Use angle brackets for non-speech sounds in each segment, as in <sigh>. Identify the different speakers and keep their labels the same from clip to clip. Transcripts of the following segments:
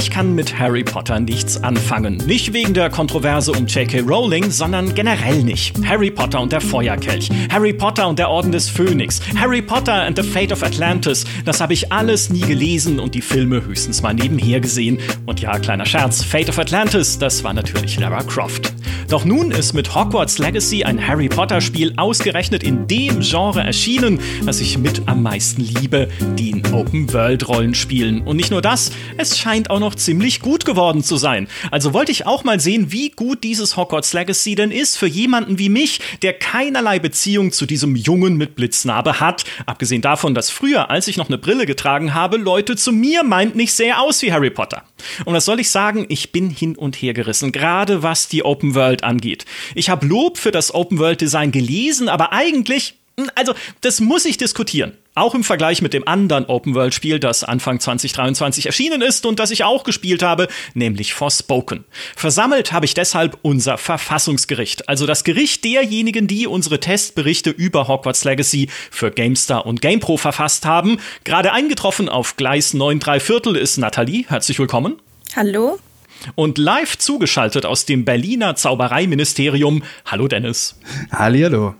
Speaker 1: Ich kann mit Harry Potter nichts anfangen. Nicht wegen der Kontroverse um J.K. Rowling, sondern generell nicht. Harry Potter und der Feuerkelch, Harry Potter und der Orden des Phönix, Harry Potter and the Fate of Atlantis, das habe ich alles nie gelesen und die Filme höchstens mal nebenher gesehen. Und ja, kleiner Scherz, Fate of Atlantis, das war natürlich Lara Croft. Doch nun ist mit Hogwarts Legacy ein Harry Potter Spiel ausgerechnet in dem Genre erschienen, das ich mit am meisten liebe, den Open World Rollenspielen. Und nicht nur das, es scheint auch noch ziemlich gut geworden zu sein. Also wollte ich auch mal sehen, wie gut dieses Hogwarts Legacy denn ist für jemanden wie mich, der keinerlei Beziehung zu diesem Jungen mit Blitznarbe hat. Abgesehen davon, dass früher, als ich noch eine Brille getragen habe, Leute zu mir meinten, ich sehe aus wie Harry Potter. Und was soll ich sagen? Ich bin hin und her gerissen, gerade was die Open World angeht. Ich habe Lob für das Open World Design gelesen, aber eigentlich, also das muss ich diskutieren. Auch im Vergleich mit dem anderen Open-World-Spiel, das Anfang 2023 erschienen ist und das ich auch gespielt habe, nämlich Forspoken. Versammelt habe ich deshalb unser Verfassungsgericht, also das Gericht derjenigen, die unsere Testberichte über Hogwarts Legacy für GameStar und GamePro verfasst haben. Gerade eingetroffen auf Gleis 9 3 Viertel ist Nathalie. Herzlich willkommen.
Speaker 2: Hallo.
Speaker 1: Und live zugeschaltet aus dem Berliner Zaubereiministerium. Hallo Dennis.
Speaker 3: Hallihallo.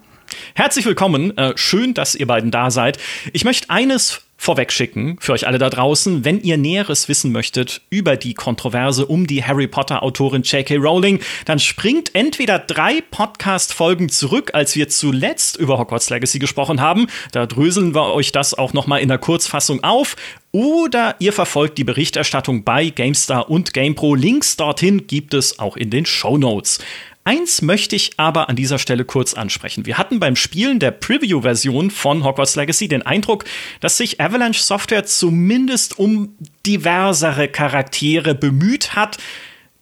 Speaker 1: Herzlich willkommen. Äh, schön, dass ihr beiden da seid. Ich möchte eines vorwegschicken für euch alle da draußen, wenn ihr Näheres wissen möchtet über die Kontroverse um die Harry Potter Autorin J.K. Rowling, dann springt entweder drei Podcast-Folgen zurück, als wir zuletzt über Hogwarts Legacy gesprochen haben. Da dröseln wir euch das auch noch mal in der Kurzfassung auf. Oder ihr verfolgt die Berichterstattung bei GameStar und GamePro. Links dorthin gibt es auch in den Show Notes. Eins möchte ich aber an dieser Stelle kurz ansprechen. Wir hatten beim Spielen der Preview-Version von Hogwarts Legacy den Eindruck, dass sich Avalanche Software zumindest um diversere Charaktere bemüht hat.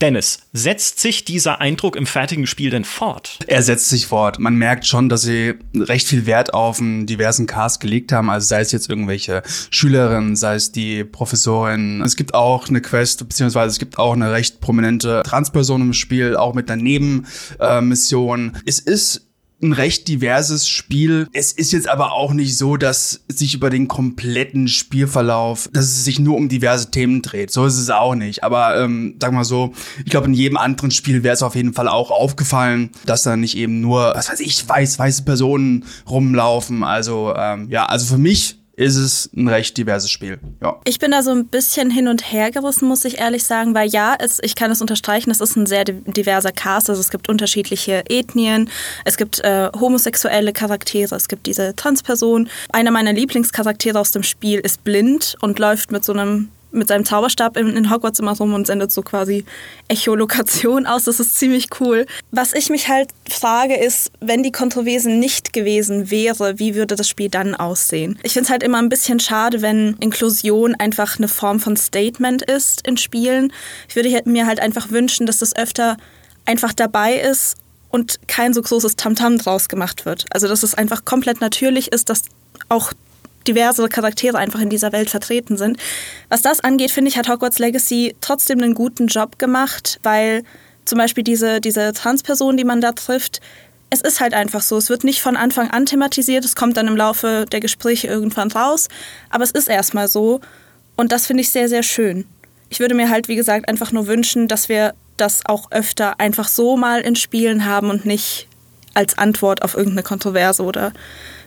Speaker 1: Dennis, setzt sich dieser Eindruck im fertigen Spiel denn fort?
Speaker 3: Er setzt sich fort. Man merkt schon, dass sie recht viel Wert auf einen diversen Cast gelegt haben. Also sei es jetzt irgendwelche Schülerinnen, sei es die Professorin. Es gibt auch eine Quest, beziehungsweise es gibt auch eine recht prominente Transperson im Spiel, auch mit einer Nebenmission. es ist ein recht diverses Spiel. Es ist jetzt aber auch nicht so, dass sich über den kompletten Spielverlauf, dass es sich nur um diverse Themen dreht. So ist es auch nicht. Aber ähm, sag mal so, ich glaube, in jedem anderen Spiel wäre es auf jeden Fall auch aufgefallen, dass da nicht eben nur, was weiß ich, weiß, weiße Personen rumlaufen. Also ähm, ja, also für mich ist es ein recht diverses Spiel. Ja.
Speaker 2: Ich bin da so ein bisschen hin und her gerissen, muss ich ehrlich sagen, weil ja, es, ich kann es unterstreichen, es ist ein sehr diverser Cast. Also es gibt unterschiedliche Ethnien, es gibt äh, homosexuelle Charaktere, es gibt diese Transperson. Einer meiner Lieblingscharaktere aus dem Spiel ist blind und läuft mit so einem mit seinem Zauberstab in, in, Hogwarts immer rum und sendet so quasi Echolokation aus. Das ist ziemlich cool. Was ich mich halt frage, ist, wenn die Kontroversen nicht gewesen wäre, wie würde das Spiel dann aussehen? Ich finde es halt immer ein bisschen schade, wenn Inklusion einfach eine Form von Statement ist in Spielen. Ich würde mir halt einfach wünschen, dass das öfter einfach dabei ist und kein so großes Tamtam -Tam draus gemacht wird. Also dass es einfach komplett natürlich ist, dass auch diverse Charaktere einfach in dieser Welt vertreten sind. Was das angeht, finde ich, hat Hogwarts Legacy trotzdem einen guten Job gemacht, weil zum Beispiel diese, diese Transperson, die man da trifft, es ist halt einfach so. Es wird nicht von Anfang an thematisiert, es kommt dann im Laufe der Gespräche irgendwann raus, aber es ist erstmal so. Und das finde ich sehr, sehr schön. Ich würde mir halt, wie gesagt, einfach nur wünschen, dass wir das auch öfter einfach so mal in Spielen haben und nicht als Antwort auf irgendeine Kontroverse oder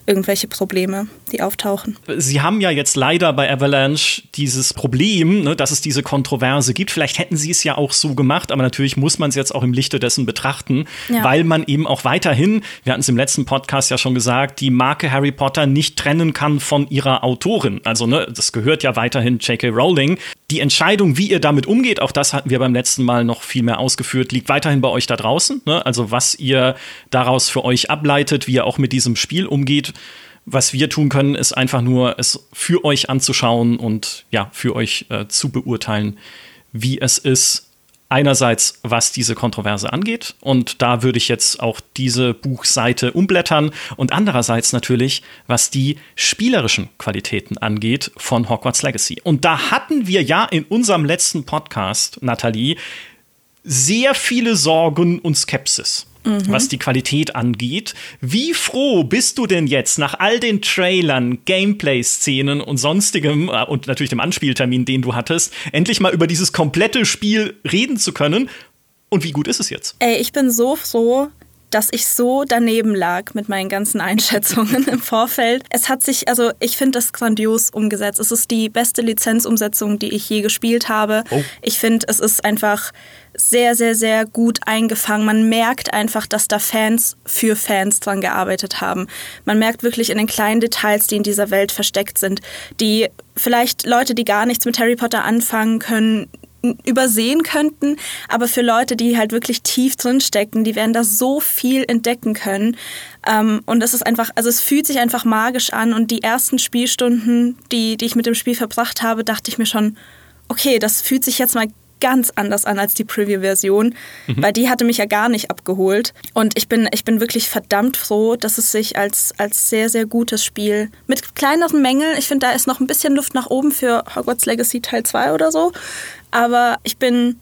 Speaker 2: irgendwelche Probleme, die auftauchen.
Speaker 1: Sie haben ja jetzt leider bei Avalanche dieses Problem, ne, dass es diese Kontroverse gibt. Vielleicht hätten Sie es ja auch so gemacht, aber natürlich muss man es jetzt auch im Lichte dessen betrachten, ja. weil man eben auch weiterhin, wir hatten es im letzten Podcast ja schon gesagt, die Marke Harry Potter nicht trennen kann von ihrer Autorin. Also, ne, das gehört ja weiterhin J.K. Rowling. Die Entscheidung, wie ihr damit umgeht, auch das hatten wir beim letzten Mal noch viel mehr ausgeführt, liegt weiterhin bei euch da draußen. Ne? Also, was ihr daraus für euch ableitet, wie ihr auch mit diesem Spiel umgeht. Was wir tun können, ist einfach nur, es für euch anzuschauen und ja, für euch äh, zu beurteilen, wie es ist. Einerseits, was diese Kontroverse angeht, und da würde ich jetzt auch diese Buchseite umblättern, und andererseits natürlich, was die spielerischen Qualitäten angeht von Hogwarts Legacy. Und da hatten wir ja in unserem letzten Podcast, Nathalie, sehr viele Sorgen und Skepsis mhm. was die Qualität angeht. Wie froh bist du denn jetzt nach all den Trailern, Gameplay-Szenen und sonstigem äh, und natürlich dem Anspieltermin, den du hattest, endlich mal über dieses komplette Spiel reden zu können? Und wie gut ist es jetzt?
Speaker 2: Ey, ich bin so froh, dass ich so daneben lag mit meinen ganzen <laughs> Einschätzungen im Vorfeld. Es hat sich, also ich finde das grandios umgesetzt. Es ist die beste Lizenzumsetzung, die ich je gespielt habe. Oh. Ich finde, es ist einfach sehr, sehr, sehr gut eingefangen. Man merkt einfach, dass da Fans für Fans dran gearbeitet haben. Man merkt wirklich in den kleinen Details, die in dieser Welt versteckt sind, die vielleicht Leute, die gar nichts mit Harry Potter anfangen können, übersehen könnten, aber für Leute, die halt wirklich tief drin stecken, die werden da so viel entdecken können. Ähm, und es ist einfach, also es fühlt sich einfach magisch an und die ersten Spielstunden, die, die ich mit dem Spiel verbracht habe, dachte ich mir schon, okay, das fühlt sich jetzt mal ganz anders an als die Preview-Version, mhm. weil die hatte mich ja gar nicht abgeholt. Und ich bin, ich bin wirklich verdammt froh, dass es sich als, als sehr, sehr gutes Spiel mit kleineren Mängeln, ich finde, da ist noch ein bisschen Luft nach oben für Hogwarts Legacy Teil 2 oder so, aber ich bin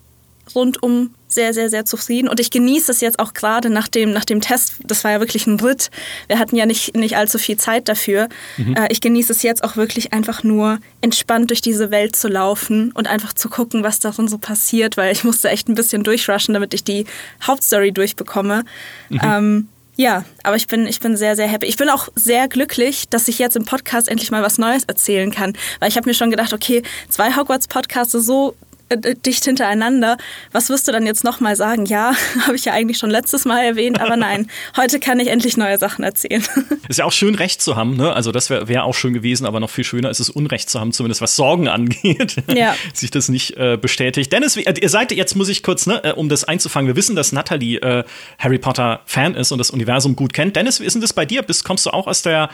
Speaker 2: rundum sehr, sehr, sehr zufrieden. Und ich genieße es jetzt auch gerade nach dem, nach dem Test. Das war ja wirklich ein Ritt. Wir hatten ja nicht, nicht allzu viel Zeit dafür. Mhm. Äh, ich genieße es jetzt auch wirklich einfach nur entspannt durch diese Welt zu laufen und einfach zu gucken, was darin so passiert, weil ich musste echt ein bisschen durchrushen, damit ich die Hauptstory durchbekomme. Mhm. Ähm, ja, aber ich bin, ich bin sehr, sehr happy. Ich bin auch sehr glücklich, dass ich jetzt im Podcast endlich mal was Neues erzählen kann. Weil ich habe mir schon gedacht, okay, zwei Hogwarts-Podcasts so äh, dicht hintereinander. Was wirst du dann jetzt nochmal sagen? Ja, <laughs> habe ich ja eigentlich schon letztes Mal erwähnt, aber <laughs> nein, heute kann ich endlich neue Sachen erzählen. <laughs>
Speaker 1: Ist ja auch schön, Recht zu haben, ne? Also, das wäre wär auch schön gewesen, aber noch viel schöner ist es, Unrecht zu haben, zumindest was Sorgen angeht. Ja. Sich das nicht äh, bestätigt. Dennis, äh, ihr seid, jetzt muss ich kurz, ne, äh, um das einzufangen, wir wissen, dass Natalie äh, Harry Potter Fan ist und das Universum gut kennt. Dennis, wie ist denn das bei dir? Bist, kommst du auch aus der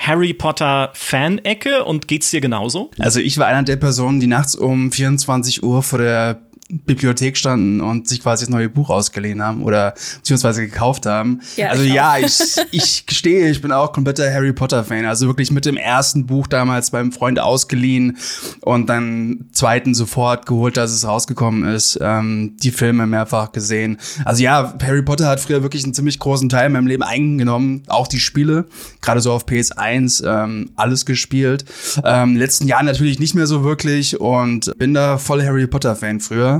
Speaker 1: Harry Potter Fan-Ecke und geht's dir genauso?
Speaker 3: Also ich war einer der Personen, die nachts um 24 Uhr vor der Bibliothek standen und sich quasi das neue Buch ausgeliehen haben oder beziehungsweise gekauft haben. Ja, also ich ja, ich, ich <laughs> gestehe, ich bin auch kompletter Harry Potter Fan. Also wirklich mit dem ersten Buch damals beim Freund ausgeliehen und dann zweiten sofort geholt, dass es rausgekommen ist. Ähm, die Filme mehrfach gesehen. Also ja, Harry Potter hat früher wirklich einen ziemlich großen Teil in meinem Leben eingenommen. Auch die Spiele, gerade so auf PS1, ähm, alles gespielt. Ähm, letzten Jahren natürlich nicht mehr so wirklich und bin da voll Harry Potter Fan früher.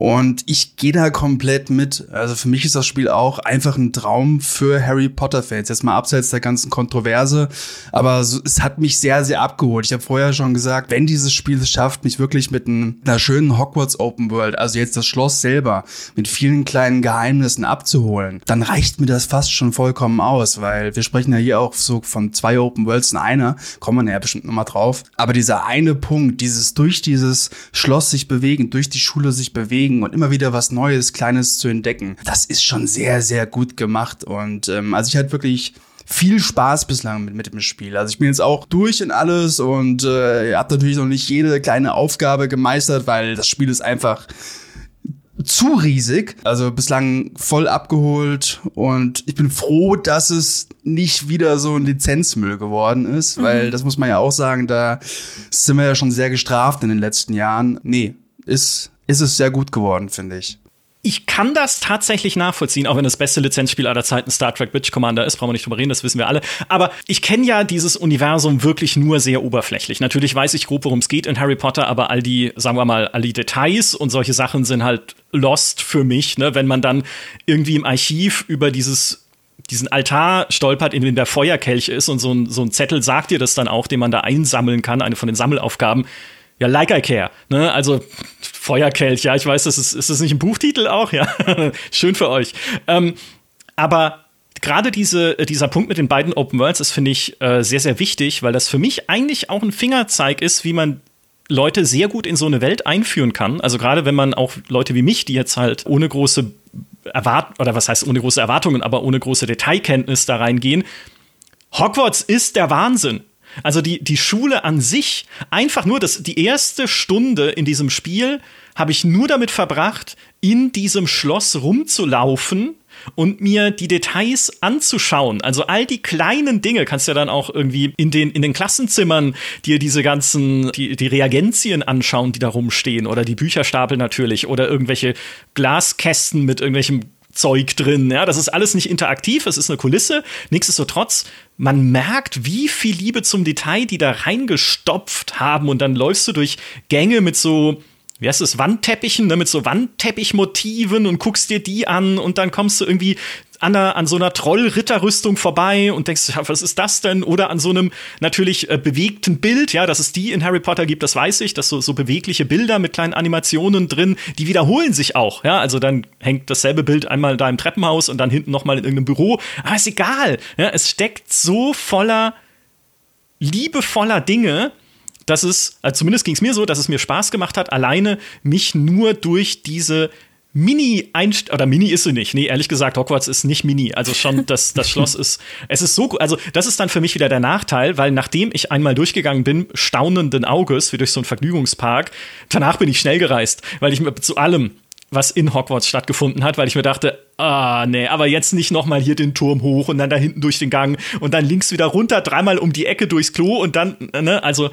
Speaker 3: Und ich gehe da komplett mit. Also für mich ist das Spiel auch einfach ein Traum für Harry Potter-Fans. Jetzt mal abseits der ganzen Kontroverse. Aber es hat mich sehr, sehr abgeholt. Ich habe vorher schon gesagt, wenn dieses Spiel es schafft, mich wirklich mit einer schönen Hogwarts Open World, also jetzt das Schloss selber, mit vielen kleinen Geheimnissen abzuholen, dann reicht mir das fast schon vollkommen aus, weil wir sprechen ja hier auch so von zwei Open Worlds in einer, kommen wir ja bestimmt nochmal drauf. Aber dieser eine Punkt, dieses durch dieses Schloss sich bewegen, durch die Schule sich bewegen, bewegen und immer wieder was Neues, Kleines zu entdecken. Das ist schon sehr, sehr gut gemacht. Und ähm, also ich hatte wirklich viel Spaß bislang mit, mit dem Spiel. Also ich bin jetzt auch durch in alles und äh, habe natürlich noch nicht jede kleine Aufgabe gemeistert, weil das Spiel ist einfach zu riesig. Also bislang voll abgeholt und ich bin froh, dass es nicht wieder so ein Lizenzmüll geworden ist, mhm. weil das muss man ja auch sagen, da sind wir ja schon sehr gestraft in den letzten Jahren. Nee, ist ist es sehr gut geworden, finde ich.
Speaker 1: Ich kann das tatsächlich nachvollziehen, auch wenn das beste Lizenzspiel aller Zeiten Star Trek Witch Commander ist, brauchen wir nicht drüber reden, das wissen wir alle. Aber ich kenne ja dieses Universum wirklich nur sehr oberflächlich. Natürlich weiß ich grob, worum es geht in Harry Potter, aber all die, sagen wir mal, all die Details und solche Sachen sind halt lost für mich, ne? wenn man dann irgendwie im Archiv über dieses diesen Altar stolpert, in dem der Feuerkelch ist und so ein, so ein Zettel sagt dir das dann auch, den man da einsammeln kann, eine von den Sammelaufgaben ja, like I care. Ne? Also Feuerkelch, ja, ich weiß, das ist, ist das nicht ein Buchtitel auch? Ja, <laughs> schön für euch. Ähm, aber gerade diese, dieser Punkt mit den beiden Open Worlds ist, finde ich, äh, sehr, sehr wichtig, weil das für mich eigentlich auch ein Fingerzeig ist, wie man Leute sehr gut in so eine Welt einführen kann. Also gerade wenn man auch Leute wie mich, die jetzt halt ohne große Erwart oder was heißt ohne große Erwartungen, aber ohne große Detailkenntnis da reingehen. Hogwarts ist der Wahnsinn. Also die, die Schule an sich, einfach nur das, die erste Stunde in diesem Spiel habe ich nur damit verbracht, in diesem Schloss rumzulaufen und mir die Details anzuschauen. Also all die kleinen Dinge kannst du ja dann auch irgendwie in den, in den Klassenzimmern dir diese ganzen, die, die Reagenzien anschauen, die da rumstehen oder die Bücherstapel natürlich oder irgendwelche Glaskästen mit irgendwelchem Zeug drin. Ja, das ist alles nicht interaktiv, es ist eine Kulisse. Nichtsdestotrotz, man merkt, wie viel Liebe zum Detail die da reingestopft haben. Und dann läufst du durch Gänge mit so wie heißt es, Wandteppichen, ne, mit so Wandteppichmotiven und guckst dir die an und dann kommst du irgendwie an, einer, an so einer Trollritterrüstung vorbei und denkst, was ist das denn? Oder an so einem natürlich äh, bewegten Bild, ja, dass es die in Harry Potter gibt, das weiß ich, dass so, so bewegliche Bilder mit kleinen Animationen drin, die wiederholen sich auch, ja, also dann hängt dasselbe Bild einmal da im Treppenhaus und dann hinten nochmal in irgendeinem Büro, aber ist egal, ja, es steckt so voller liebevoller Dinge, dass es, also zumindest ging es mir so, dass es mir Spaß gemacht hat, alleine mich nur durch diese Mini einst oder Mini ist sie nicht. Nee, ehrlich gesagt, Hogwarts ist nicht Mini. Also schon das das <laughs> Schloss ist es ist so also das ist dann für mich wieder der Nachteil, weil nachdem ich einmal durchgegangen bin, staunenden Auges wie durch so einen Vergnügungspark, danach bin ich schnell gereist, weil ich mir zu allem was in Hogwarts stattgefunden hat, weil ich mir dachte, ah, nee, aber jetzt nicht nochmal hier den Turm hoch und dann da hinten durch den Gang und dann links wieder runter, dreimal um die Ecke durchs Klo und dann, ne, also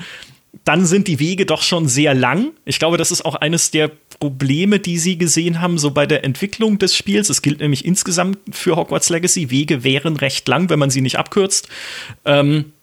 Speaker 1: dann sind die Wege doch schon sehr lang. Ich glaube, das ist auch eines der Probleme, die sie gesehen haben, so bei der Entwicklung des Spiels. Es gilt nämlich insgesamt für Hogwarts Legacy. Wege wären recht lang, wenn man sie nicht abkürzt. Ähm,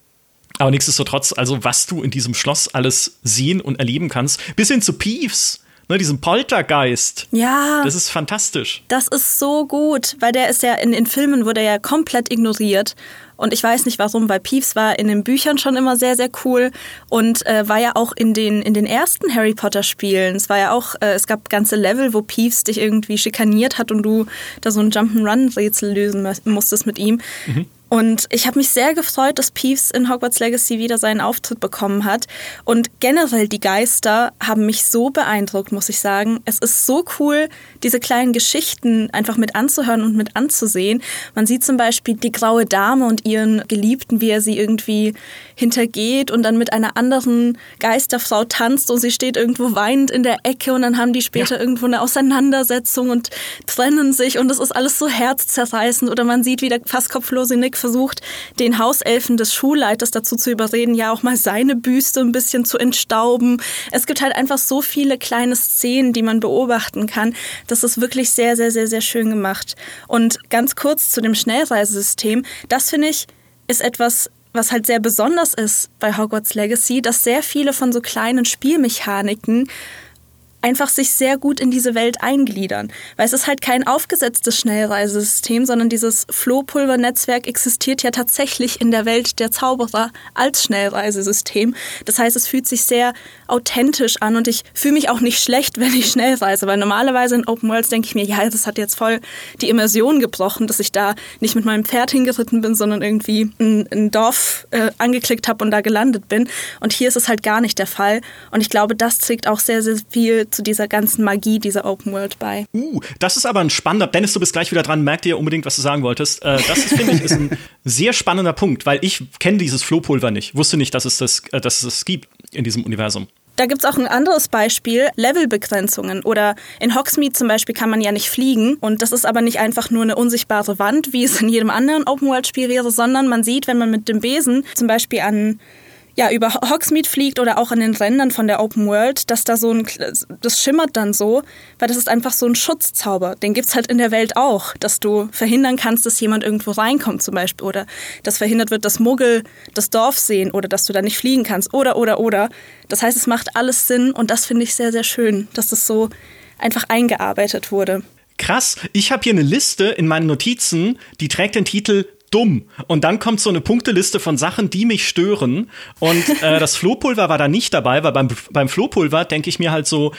Speaker 1: aber nichtsdestotrotz, also was du in diesem Schloss alles sehen und erleben kannst, bis hin zu Peeves, ne, diesem Poltergeist.
Speaker 2: Ja.
Speaker 1: Das ist fantastisch.
Speaker 2: Das ist so gut, weil der ist ja in den Filmen wurde er ja komplett ignoriert. Und ich weiß nicht warum, weil Peeves war in den Büchern schon immer sehr, sehr cool und äh, war ja auch in den, in den ersten Harry Potter Spielen. Es war ja auch, äh, es gab ganze Level, wo Peeves dich irgendwie schikaniert hat und du da so ein Jump'n'Run-Rätsel lösen musstest mit ihm. Mhm. Und ich habe mich sehr gefreut, dass Peeves in Hogwarts Legacy wieder seinen Auftritt bekommen hat. Und generell die Geister haben mich so beeindruckt, muss ich sagen. Es ist so cool, diese kleinen Geschichten einfach mit anzuhören und mit anzusehen. Man sieht zum Beispiel die graue Dame und ihren Geliebten, wie er sie irgendwie hintergeht und dann mit einer anderen Geisterfrau tanzt und sie steht irgendwo weinend in der Ecke und dann haben die später ja. irgendwo eine Auseinandersetzung und trennen sich und es ist alles so herzzerreißend. Oder man sieht, wie der fast kopflose Nick versucht, den Hauselfen des Schulleiters dazu zu überreden, ja auch mal seine Büste ein bisschen zu entstauben. Es gibt halt einfach so viele kleine Szenen, die man beobachten kann. Das ist wirklich sehr, sehr, sehr, sehr schön gemacht. Und ganz kurz zu dem Schnellreisesystem. Das finde ich ist etwas, was halt sehr besonders ist bei Hogwarts Legacy, dass sehr viele von so kleinen Spielmechaniken einfach sich sehr gut in diese Welt eingliedern. Weil es ist halt kein aufgesetztes Schnellreisesystem, sondern dieses Flohpulvernetzwerk existiert ja tatsächlich in der Welt der Zauberer als Schnellreisesystem. Das heißt, es fühlt sich sehr authentisch an und ich fühle mich auch nicht schlecht, <laughs> wenn ich schnell reise, weil normalerweise in Open Worlds denke ich mir, ja, das hat jetzt voll die Immersion gebrochen, dass ich da nicht mit meinem Pferd hingeritten bin, sondern irgendwie ein, ein Dorf äh, angeklickt habe und da gelandet bin. Und hier ist es halt gar nicht der Fall. Und ich glaube, das trägt auch sehr, sehr viel zu dieser ganzen Magie dieser Open World bei.
Speaker 1: Uh, das ist aber ein spannender. Dennis, du bist gleich wieder dran. Merkt ihr unbedingt, was du sagen wolltest. Äh, das finde ich, ist ein <laughs> sehr spannender Punkt, weil ich kenne dieses Flohpulver nicht. Wusste nicht, dass es das, äh, dass es das gibt in diesem Universum.
Speaker 2: Da gibt es auch ein anderes Beispiel, Levelbegrenzungen. Oder in Hogsmeade zum Beispiel kann man ja nicht fliegen. Und das ist aber nicht einfach nur eine unsichtbare Wand, wie es in jedem anderen Open-World-Spiel wäre, sondern man sieht, wenn man mit dem Besen zum Beispiel an ja, über Hogsmeade fliegt oder auch an den Rändern von der Open World, dass da so ein, das schimmert dann so, weil das ist einfach so ein Schutzzauber. Den gibt's halt in der Welt auch, dass du verhindern kannst, dass jemand irgendwo reinkommt zum Beispiel oder dass verhindert wird, dass Muggel das Dorf sehen oder dass du da nicht fliegen kannst oder, oder, oder. Das heißt, es macht alles Sinn und das finde ich sehr, sehr schön, dass das so einfach eingearbeitet wurde.
Speaker 1: Krass, ich habe hier eine Liste in meinen Notizen, die trägt den Titel dumm. Und dann kommt so eine Punkteliste von Sachen, die mich stören. Und äh, <laughs> das Flohpulver war da nicht dabei, weil beim, beim Flohpulver denke ich mir halt so,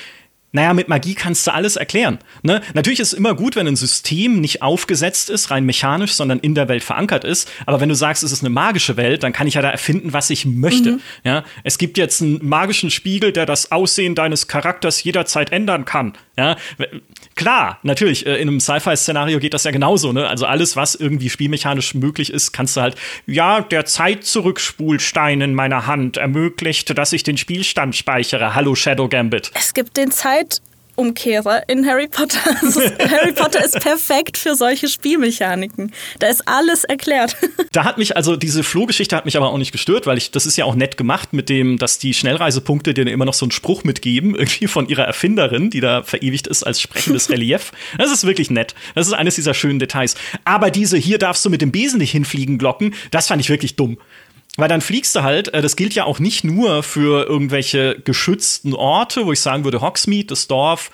Speaker 1: naja, mit Magie kannst du alles erklären. Ne? Natürlich ist es immer gut, wenn ein System nicht aufgesetzt ist, rein mechanisch, sondern in der Welt verankert ist. Aber wenn du sagst, es ist eine magische Welt, dann kann ich ja da erfinden, was ich möchte. Mhm. Ja? Es gibt jetzt einen magischen Spiegel, der das Aussehen deines Charakters jederzeit ändern kann. Ja? Klar, natürlich, äh, in einem Sci-Fi-Szenario geht das ja genauso, ne? Also alles, was irgendwie spielmechanisch möglich ist, kannst du halt, ja, der Zeitzurückspulstein in meiner Hand ermöglicht, dass ich den Spielstand speichere. Hallo Shadow Gambit.
Speaker 2: Es gibt den Zeit Umkehrer in Harry Potter. <laughs> Also Harry Potter ist perfekt für solche Spielmechaniken. Da ist alles erklärt. <laughs>
Speaker 1: Da hat mich also diese Flohgeschichte hat mich aber auch nicht gestört, weil ich das ist ja auch nett gemacht mit dem, dass die Schnellreisepunkte dir immer noch so einen Spruch mitgeben, <laughs> irgendwie von ihrer Erfinderin, die da verewigt ist als sprechendes Relief. Das ist wirklich nett. Das ist eines dieser schönen Details. Aber diese hier darfst du mit dem Besen nicht hinfliegen Glocken, das fand ich wirklich dumm. Weil dann fliegst du halt, äh, das gilt ja auch nicht nur für irgendwelche geschützten Orte, wo ich sagen würde, Hogsmeade, das Dorf,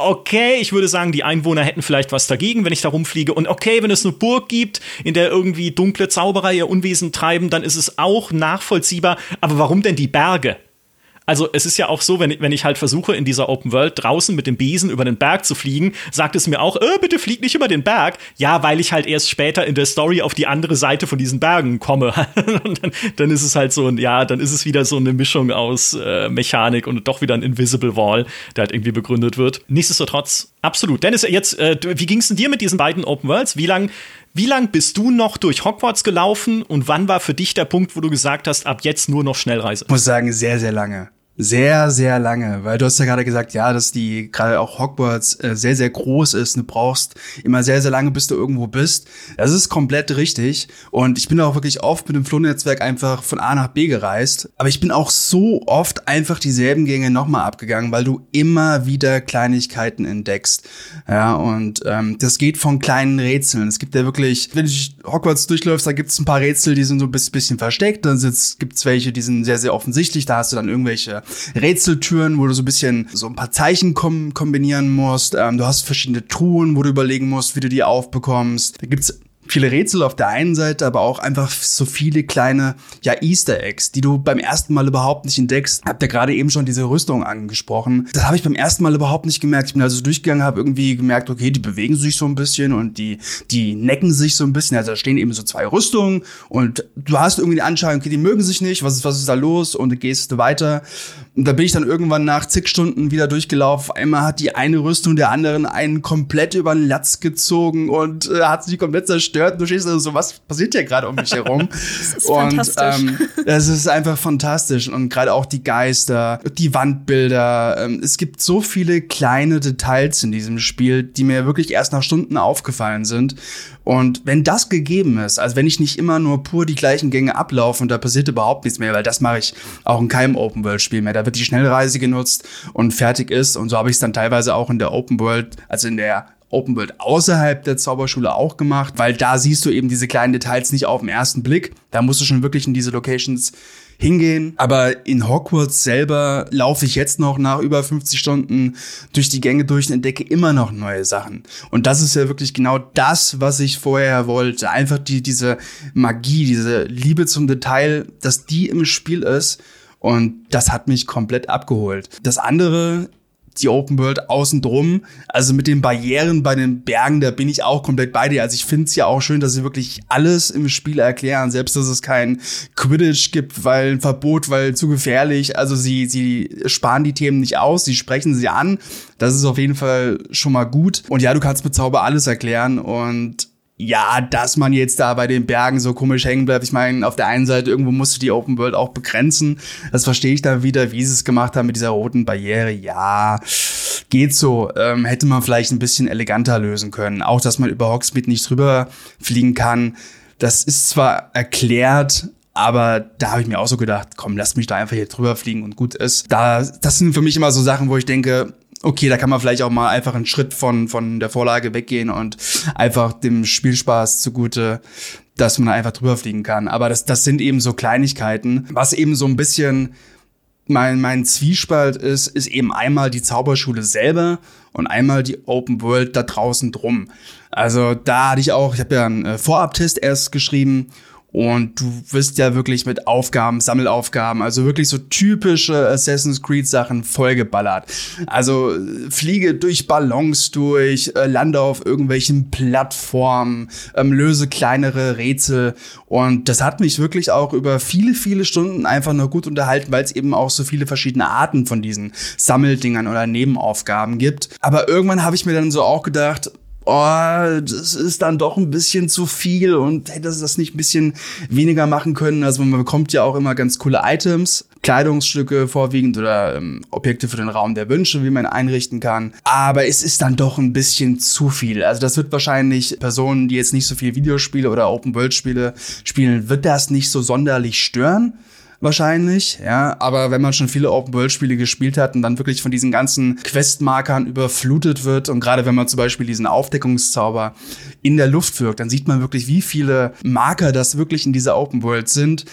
Speaker 1: okay, ich würde sagen, die Einwohner hätten vielleicht was dagegen, wenn ich da rumfliege. Und okay, wenn es eine Burg gibt, in der irgendwie dunkle Zauberer ihr Unwesen treiben, dann ist es auch nachvollziehbar. Aber warum denn die Berge? Also es ist ja auch so, wenn ich, wenn ich halt versuche, in dieser Open World draußen mit dem Besen über den Berg zu fliegen, sagt es mir auch, äh, bitte flieg nicht über den Berg. Ja, weil ich halt erst später in der Story auf die andere Seite von diesen Bergen komme. <laughs> und dann, dann, ist es halt so, ja, dann ist es wieder so eine Mischung aus äh, Mechanik und doch wieder ein Invisible Wall, der halt irgendwie begründet wird. Nichtsdestotrotz, absolut. Dennis, jetzt, äh, wie ging es denn dir mit diesen beiden Open Worlds? Wie lang wie lang bist du noch durch Hogwarts gelaufen und wann war für dich der Punkt, wo du gesagt hast, ab jetzt nur noch Schnellreise?
Speaker 3: Ich muss sagen, sehr, sehr lange sehr, sehr lange, weil du hast ja gerade gesagt, ja, dass die gerade auch Hogwarts äh, sehr, sehr groß ist. Du brauchst immer sehr, sehr lange, bis du irgendwo bist. Das ist komplett richtig. Und ich bin auch wirklich oft mit dem Flohnetzwerk einfach von A nach B gereist. Aber ich bin auch so oft einfach dieselben Gänge nochmal abgegangen, weil du immer wieder Kleinigkeiten entdeckst. Ja, und ähm, das geht von kleinen Rätseln. Es gibt ja wirklich, wenn du Hogwarts durchläufst, da gibt es ein paar Rätsel, die sind so ein bisschen versteckt. Dann gibt es welche, die sind sehr, sehr offensichtlich. Da hast du dann irgendwelche Rätseltüren, wo du so ein bisschen so ein paar Zeichen kom kombinieren musst. Ähm, du hast verschiedene Truhen, wo du überlegen musst, wie du die aufbekommst. Da gibt's viele Rätsel auf der einen Seite, aber auch einfach so viele kleine ja Easter Eggs, die du beim ersten Mal überhaupt nicht entdeckst. Habt ihr gerade eben schon diese Rüstung angesprochen. Das habe ich beim ersten Mal überhaupt nicht gemerkt. Ich bin also durchgegangen, habe irgendwie gemerkt, okay, die bewegen sich so ein bisschen und die die necken sich so ein bisschen. Also da stehen eben so zwei Rüstungen und du hast irgendwie die Anschauung, okay, die mögen sich nicht. Was ist was ist da los? Und du gehst weiter. Und da bin ich dann irgendwann nach zig Stunden wieder durchgelaufen. Einmal hat die eine Rüstung der anderen einen komplett über den Latz gezogen und äh, hat sich komplett zerstört. Du stehst also so, was passiert hier gerade um mich herum? <laughs>
Speaker 2: das ist und, fantastisch. Ähm,
Speaker 3: das ist einfach fantastisch. Und gerade auch die Geister, die Wandbilder. Ähm, es gibt so viele kleine Details in diesem Spiel, die mir wirklich erst nach Stunden aufgefallen sind. Und wenn das gegeben ist, also wenn ich nicht immer nur pur die gleichen Gänge ablaufe und da passiert überhaupt nichts mehr, weil das mache ich auch in keinem Open-World-Spiel mehr. Da wird die Schnellreise genutzt und fertig ist. Und so habe ich es dann teilweise auch in der Open World, also in der Open World außerhalb der Zauberschule auch gemacht, weil da siehst du eben diese kleinen Details nicht auf den ersten Blick. Da musst du schon wirklich in diese Locations hingehen. Aber in Hogwarts selber laufe ich jetzt noch nach über 50 Stunden durch die Gänge durch und entdecke immer noch neue Sachen. Und das ist ja wirklich genau das, was ich vorher wollte. Einfach die, diese Magie, diese Liebe zum Detail, dass die im Spiel ist. Und das hat mich komplett abgeholt. Das andere die Open World außen drum. Also mit den Barrieren bei den Bergen, da bin ich auch komplett bei dir. Also ich finde es ja auch schön, dass sie wirklich alles im Spiel erklären, selbst dass es kein Quidditch gibt, weil ein Verbot, weil zu gefährlich. Also sie, sie sparen die Themen nicht aus, sie sprechen sie an. Das ist auf jeden Fall schon mal gut. Und ja, du kannst mit Zauber alles erklären und ja, dass man jetzt da bei den Bergen so komisch hängen bleibt. Ich meine, auf der einen Seite irgendwo musst du die Open World auch begrenzen. Das verstehe ich dann wieder, wie sie es gemacht haben mit dieser roten Barriere. Ja, geht so. Ähm, hätte man vielleicht ein bisschen eleganter lösen können. Auch, dass man über Hogsmeade nicht drüber fliegen kann. Das ist zwar erklärt, aber da habe ich mir auch so gedacht, komm, lass mich da einfach hier drüber fliegen und gut ist. Da, das sind für mich immer so Sachen, wo ich denke, okay, da kann man vielleicht auch mal einfach einen Schritt von, von der Vorlage weggehen und einfach dem Spielspaß zugute, dass man einfach drüber fliegen kann. Aber das, das sind eben so Kleinigkeiten, was eben so ein bisschen mein, mein Zwiespalt ist, ist eben einmal die Zauberschule selber und einmal die Open World da draußen drum. Also da hatte ich auch, ich habe ja einen äh, Vorabtest erst geschrieben und du wirst ja wirklich mit Aufgaben, Sammelaufgaben, also wirklich so typische Assassin's Creed Sachen vollgeballert. Also fliege durch Ballons durch, äh, lande auf irgendwelchen Plattformen, ähm, löse kleinere Rätsel. Und das hat mich wirklich auch über viele, viele Stunden einfach nur gut unterhalten, weil es eben auch so viele verschiedene Arten von diesen Sammeldingern oder Nebenaufgaben gibt. Aber irgendwann habe ich mir dann so auch gedacht, oh, das ist dann doch ein bisschen zu viel und hätte das nicht ein bisschen weniger machen können. Also man bekommt ja auch immer ganz coole Items, Kleidungsstücke vorwiegend oder ähm, Objekte für den Raum der Wünsche, wie man einrichten kann. Aber es ist dann doch ein bisschen zu viel. Also das wird wahrscheinlich Personen, die jetzt nicht so viel Videospiele oder Open-World-Spiele spielen, wird das nicht so sonderlich stören wahrscheinlich, ja. Aber wenn man schon viele Open-World-Spiele gespielt hat und dann wirklich von diesen ganzen Questmarkern überflutet wird und gerade wenn man zum Beispiel diesen Aufdeckungszauber in der Luft wirkt, dann sieht man wirklich, wie viele Marker das wirklich in dieser Open-World sind.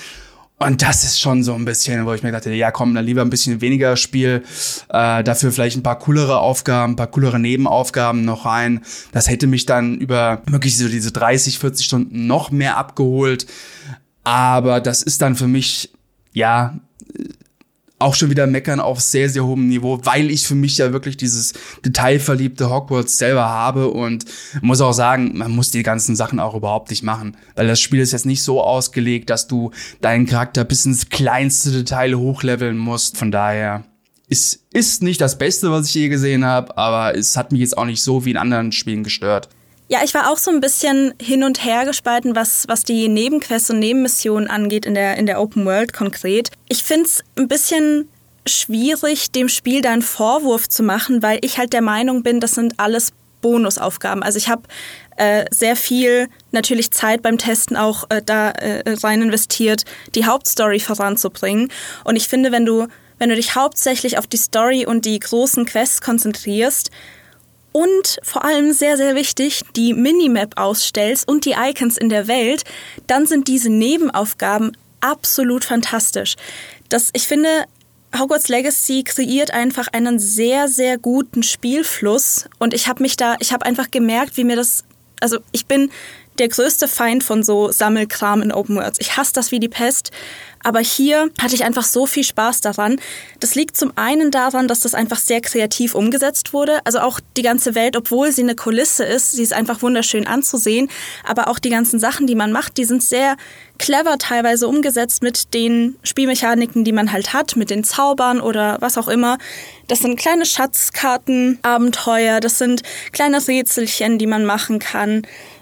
Speaker 3: Und das ist schon so ein bisschen, wo ich mir dachte, ja komm, dann lieber ein bisschen weniger Spiel, äh, dafür vielleicht ein paar coolere Aufgaben, ein paar coolere Nebenaufgaben noch rein. Das hätte mich dann über wirklich so diese 30, 40 Stunden noch mehr abgeholt. Aber das ist dann für mich ja, auch schon wieder meckern auf sehr, sehr hohem Niveau, weil ich für mich ja wirklich dieses detailverliebte Hogwarts selber habe und muss auch sagen, man muss die ganzen Sachen auch überhaupt nicht machen, weil das Spiel ist jetzt nicht so ausgelegt, dass du deinen Charakter bis ins kleinste Detail hochleveln musst. Von daher ist, ist nicht das Beste, was ich je gesehen habe, aber es hat mich jetzt auch nicht so wie in anderen Spielen gestört.
Speaker 2: Ja, ich war auch so ein bisschen hin und her gespalten, was, was die Nebenquests und Nebenmissionen angeht in der, in der Open World konkret. Ich finde es ein bisschen schwierig, dem Spiel da einen Vorwurf zu machen, weil ich halt der Meinung bin, das sind alles Bonusaufgaben. Also ich habe äh, sehr viel natürlich Zeit beim Testen auch äh, da äh, rein investiert, die Hauptstory voranzubringen. Und ich finde, wenn du, wenn du dich hauptsächlich auf die Story und die großen Quests konzentrierst, und vor allem sehr, sehr wichtig, die Minimap ausstellst und die Icons in der Welt, dann sind diese Nebenaufgaben absolut fantastisch. Das, ich finde, Hogwarts Legacy kreiert einfach einen sehr, sehr guten Spielfluss und ich habe mich da, ich habe einfach gemerkt, wie mir das, also ich bin der größte Feind von so Sammelkram in Open Worlds. Ich hasse das wie die Pest. Aber hier hatte ich einfach so viel Spaß daran. Das liegt zum einen daran, dass das einfach sehr kreativ umgesetzt wurde. Also auch die ganze Welt, obwohl sie eine Kulisse ist, sie ist einfach wunderschön anzusehen. Aber auch die ganzen Sachen, die man macht, die sind sehr clever teilweise umgesetzt mit den Spielmechaniken, die man halt hat, mit den Zaubern oder was auch immer. Das sind kleine Schatzkarten, Abenteuer, das sind kleine Rätselchen, die man machen kann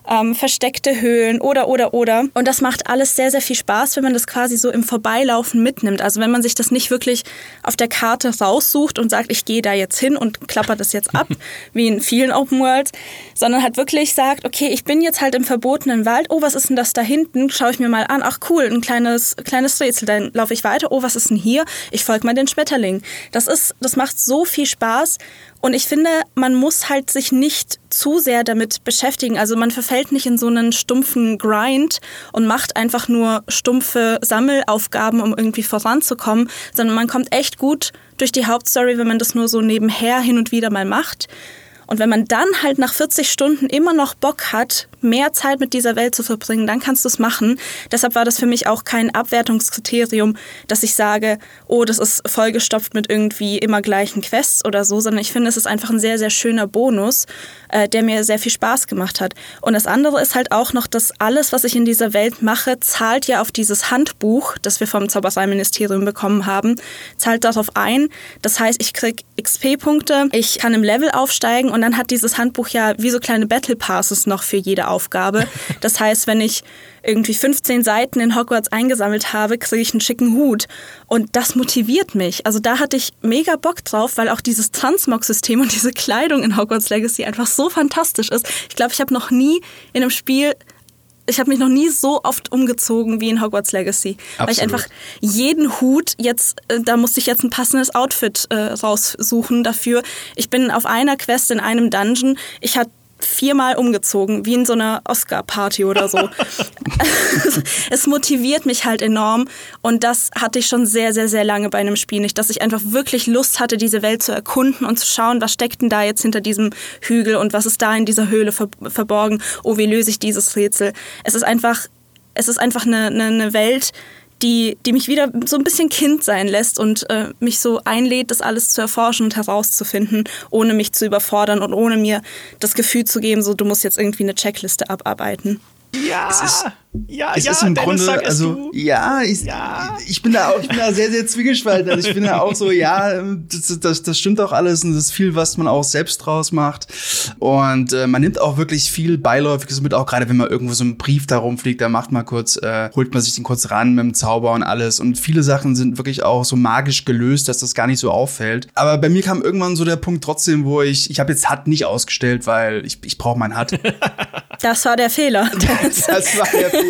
Speaker 2: ähm, versteckte Höhlen oder, oder, oder. Und das macht alles sehr, sehr viel Spaß, wenn man das quasi so im Vorbeilaufen mitnimmt. Also wenn man sich das nicht wirklich auf der Karte raussucht und sagt, ich gehe da jetzt hin und klapper das jetzt ab, <laughs> wie in vielen Open Worlds, sondern halt wirklich sagt, okay, ich bin jetzt halt im verbotenen Wald, oh, was ist denn das da hinten? Schaue ich mir mal an, ach cool, ein kleines, kleines Rätsel, dann laufe ich weiter, oh, was ist denn hier? Ich folge mal den Schmetterling. Das ist, das macht so viel Spaß und ich finde, man muss halt sich nicht zu sehr damit beschäftigen. Also man verfällt nicht in so einen stumpfen Grind und macht einfach nur stumpfe Sammelaufgaben, um irgendwie voranzukommen, sondern man kommt echt gut durch die Hauptstory, wenn man das nur so nebenher hin und wieder mal macht. Und wenn man dann halt nach 40 Stunden immer noch Bock hat, mehr Zeit mit dieser Welt zu verbringen, dann kannst du es machen. Deshalb war das für mich auch kein Abwertungskriterium, dass ich sage, oh, das ist vollgestopft mit irgendwie immer gleichen Quests oder so, sondern ich finde, es ist einfach ein sehr, sehr schöner Bonus, äh, der mir sehr viel Spaß gemacht hat. Und das andere ist halt auch noch, dass alles, was ich in dieser Welt mache, zahlt ja auf dieses Handbuch, das wir vom Zaubereiministerium bekommen haben, zahlt darauf ein. Das heißt, ich kriege XP-Punkte, ich kann im Level aufsteigen und dann hat dieses Handbuch ja wie so kleine Battle Passes noch für jede Aufgabe. <laughs> Das heißt, wenn ich irgendwie 15 Seiten in Hogwarts eingesammelt habe, kriege ich einen schicken Hut. Und das motiviert mich. Also da hatte ich mega Bock drauf, weil auch dieses Transmog-System und diese Kleidung in Hogwarts Legacy einfach so fantastisch ist. Ich glaube, ich habe noch nie in einem Spiel ich habe mich noch nie so oft umgezogen wie in Hogwarts Legacy. Absolut. Weil ich einfach jeden Hut jetzt, äh, da musste ich jetzt ein passendes Outfit äh, raussuchen dafür. Ich bin auf einer Quest in einem Dungeon. Ich hatte viermal umgezogen, wie in so einer Oscar-Party oder so. <laughs> es motiviert mich halt enorm und das hatte ich schon sehr, sehr, sehr lange bei einem Spiel nicht, dass ich einfach wirklich Lust hatte, diese Welt zu erkunden und zu schauen, was steckt denn da jetzt hinter diesem Hügel und was ist da in dieser Höhle ver verborgen, oh, wie löse ich dieses Rätsel. Es ist einfach, es ist einfach eine, eine, eine Welt, die, die mich wieder so ein bisschen Kind sein lässt und äh, mich so einlädt, das alles zu erforschen und herauszufinden, ohne mich zu überfordern und ohne mir das Gefühl zu geben, so du musst jetzt irgendwie eine Checkliste abarbeiten.
Speaker 1: Ja.
Speaker 3: Es ist,
Speaker 1: ja,
Speaker 3: es
Speaker 1: ja,
Speaker 3: ist im
Speaker 1: Dennis,
Speaker 3: Grunde, also ja ich,
Speaker 1: Ja.
Speaker 3: ich bin da auch, ich bin da sehr, sehr zwiegespalten. Also ich bin da auch so, ja, das, das, das stimmt auch alles und das ist viel, was man auch selbst draus macht. Und äh, man nimmt auch wirklich viel Beiläufiges mit, auch gerade wenn man irgendwo so einen Brief da rumfliegt, da macht man kurz, äh, holt man sich den kurz ran mit dem Zauber und alles. Und viele Sachen sind wirklich auch so magisch gelöst, dass das gar nicht so auffällt. Aber bei mir kam irgendwann so der Punkt trotzdem, wo ich, ich habe jetzt HUD nicht ausgestellt, weil ich, ich brauche mein HUD. <laughs>
Speaker 2: Das war der Fehler.
Speaker 3: Das war der Fehler.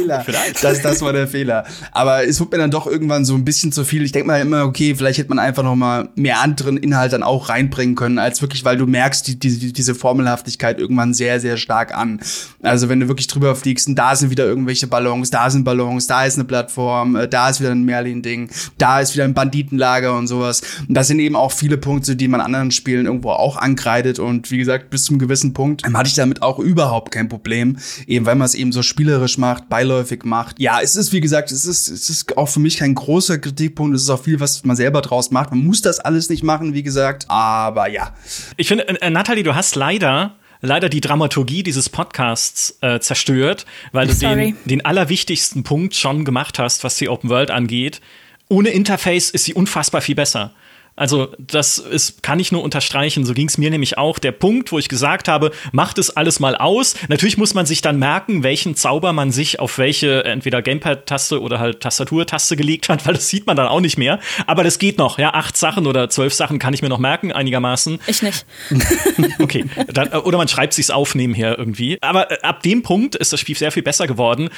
Speaker 3: Das, das war der Fehler. Aber es wird mir dann doch irgendwann so ein bisschen zu viel. Ich denke mal immer, okay, vielleicht hätte man einfach noch mal mehr anderen Inhalt dann auch reinbringen können, als wirklich, weil du merkst die, die, diese Formelhaftigkeit irgendwann sehr, sehr stark an. Also wenn du wirklich drüber fliegst und da sind wieder irgendwelche Ballons, da sind Ballons, da ist eine Plattform, äh, da ist wieder ein Merlin-Ding, da ist wieder ein Banditenlager und sowas. Und das sind eben auch viele Punkte, die man anderen Spielen irgendwo auch ankreidet. Und wie gesagt, bis zum gewissen Punkt hatte ich damit auch überhaupt kein Problem. Eben weil man es eben so spielerisch macht, beiläufig macht. Ja, es ist, wie gesagt, es ist, es ist auch für mich kein großer Kritikpunkt. Es ist auch viel, was man selber draus macht. Man muss das alles nicht machen, wie gesagt. Aber ja.
Speaker 1: Ich finde, äh, Nathalie, du hast leider leider die Dramaturgie dieses Podcasts äh, zerstört, weil du den, den allerwichtigsten Punkt schon gemacht hast, was die Open World angeht. Ohne Interface ist sie unfassbar viel besser. Also das ist, kann ich nur unterstreichen. So ging es mir nämlich auch. Der Punkt, wo ich gesagt habe, macht es alles mal aus. Natürlich muss man sich dann merken, welchen Zauber man sich auf welche entweder Gamepad-Taste oder halt Tastaturtaste gelegt hat, <laughs> weil das sieht man dann auch nicht mehr. Aber das geht noch. Ja, acht Sachen oder zwölf Sachen kann ich mir noch merken, einigermaßen.
Speaker 2: Ich nicht. <laughs> <laughs>
Speaker 1: okay. Dann, oder man schreibt sich's auf nebenher irgendwie. Aber äh, ab dem Punkt ist das Spiel sehr viel besser geworden,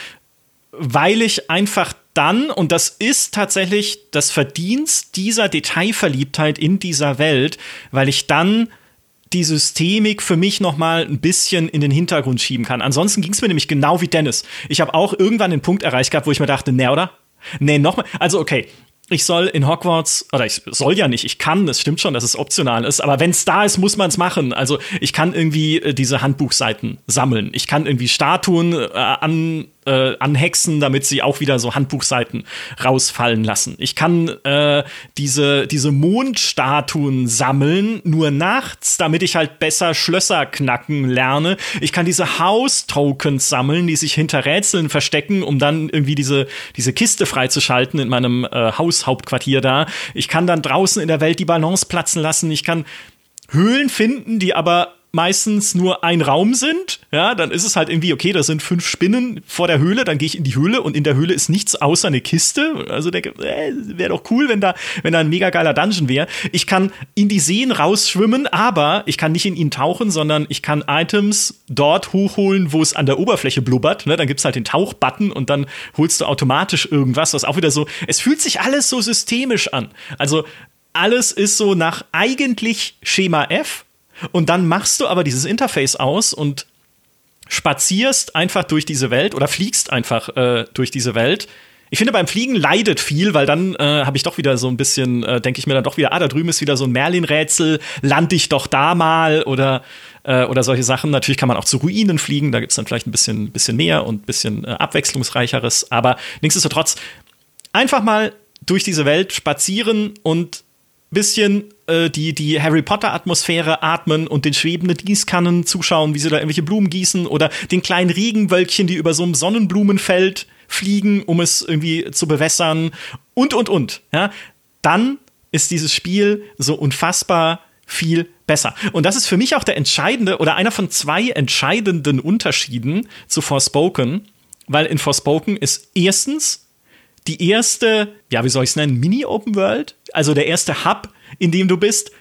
Speaker 1: weil ich einfach dann, und das ist tatsächlich das Verdienst dieser Detailverliebtheit in dieser Welt, weil ich dann die Systemik für mich noch mal ein bisschen in den Hintergrund schieben kann. Ansonsten ging es mir nämlich genau wie Dennis. Ich habe auch irgendwann den Punkt erreicht gehabt, wo ich mir dachte, ne, oder? Nee, nochmal. Also, okay, ich soll in Hogwarts, oder ich soll ja nicht, ich kann, es stimmt schon, dass es optional ist, aber wenn es da ist, muss man es machen. Also ich kann irgendwie äh, diese Handbuchseiten sammeln. Ich kann irgendwie Statuen äh, an, äh, anhexen, damit sie auch wieder so Handbuchseiten rausfallen lassen. Ich kann äh, diese, diese Mondstatuen sammeln, nur nachts, damit ich halt besser Schlösser knacken lerne. Ich kann diese House-Tokens sammeln, die sich hinter Rätseln verstecken, um dann irgendwie diese, diese Kiste freizuschalten in meinem äh, Haushauptquartier da. Ich kann dann draußen in der Welt die Balance platzen lassen. Ich kann Höhlen finden, die aber meistens nur ein Raum sind, ja, dann ist es halt irgendwie, okay, da sind fünf Spinnen vor der Höhle, dann gehe ich in die Höhle und in der Höhle ist nichts außer eine Kiste. Also äh, wäre doch cool, wenn da, wenn da ein mega geiler Dungeon wäre. Ich kann in die Seen rausschwimmen, aber ich kann nicht in ihn tauchen, sondern ich kann Items dort hochholen, wo es an der Oberfläche blubbert. Ne? Dann gibt's halt den Tauchbutton und dann holst du automatisch irgendwas, was auch wieder so, es fühlt sich alles so systemisch an. Also alles ist so nach eigentlich Schema F, Und dann machst du aber dieses Interface aus und spazierst einfach durch diese Welt oder fliegst einfach äh, durch diese Welt. Ich finde, beim Fliegen leidet viel, weil dann äh, habe ich doch wieder so ein bisschen, äh, denke ich mir dann doch wieder, ah, da drüben ist wieder so ein Merlin-Rätsel, lande ich doch da mal oder, äh, oder solche Sachen. Natürlich kann man auch zu Ruinen fliegen, da gibt es dann vielleicht ein bisschen, bisschen mehr und ein bisschen äh, abwechslungsreicheres. Aber nichtsdestotrotz, einfach mal durch diese Welt spazieren und bisschen äh, die, die Harry Potter-Atmosphäre atmen und den schwebenden Gießkannen zuschauen, wie sie da irgendwelche Blumen gießen oder den kleinen Regenwölkchen, die über so einem Sonnenblumenfeld fliegen, um es irgendwie zu bewässern und, und, und. Ja? Dann ist dieses Spiel so unfassbar viel besser. Und das ist für mich auch der entscheidende oder einer von zwei entscheidenden Unterschieden zu Forspoken, weil in Forspoken ist erstens die erste, ja, wie soll ich es nennen, Mini-Open World, also der erste Hub, in dem du bist,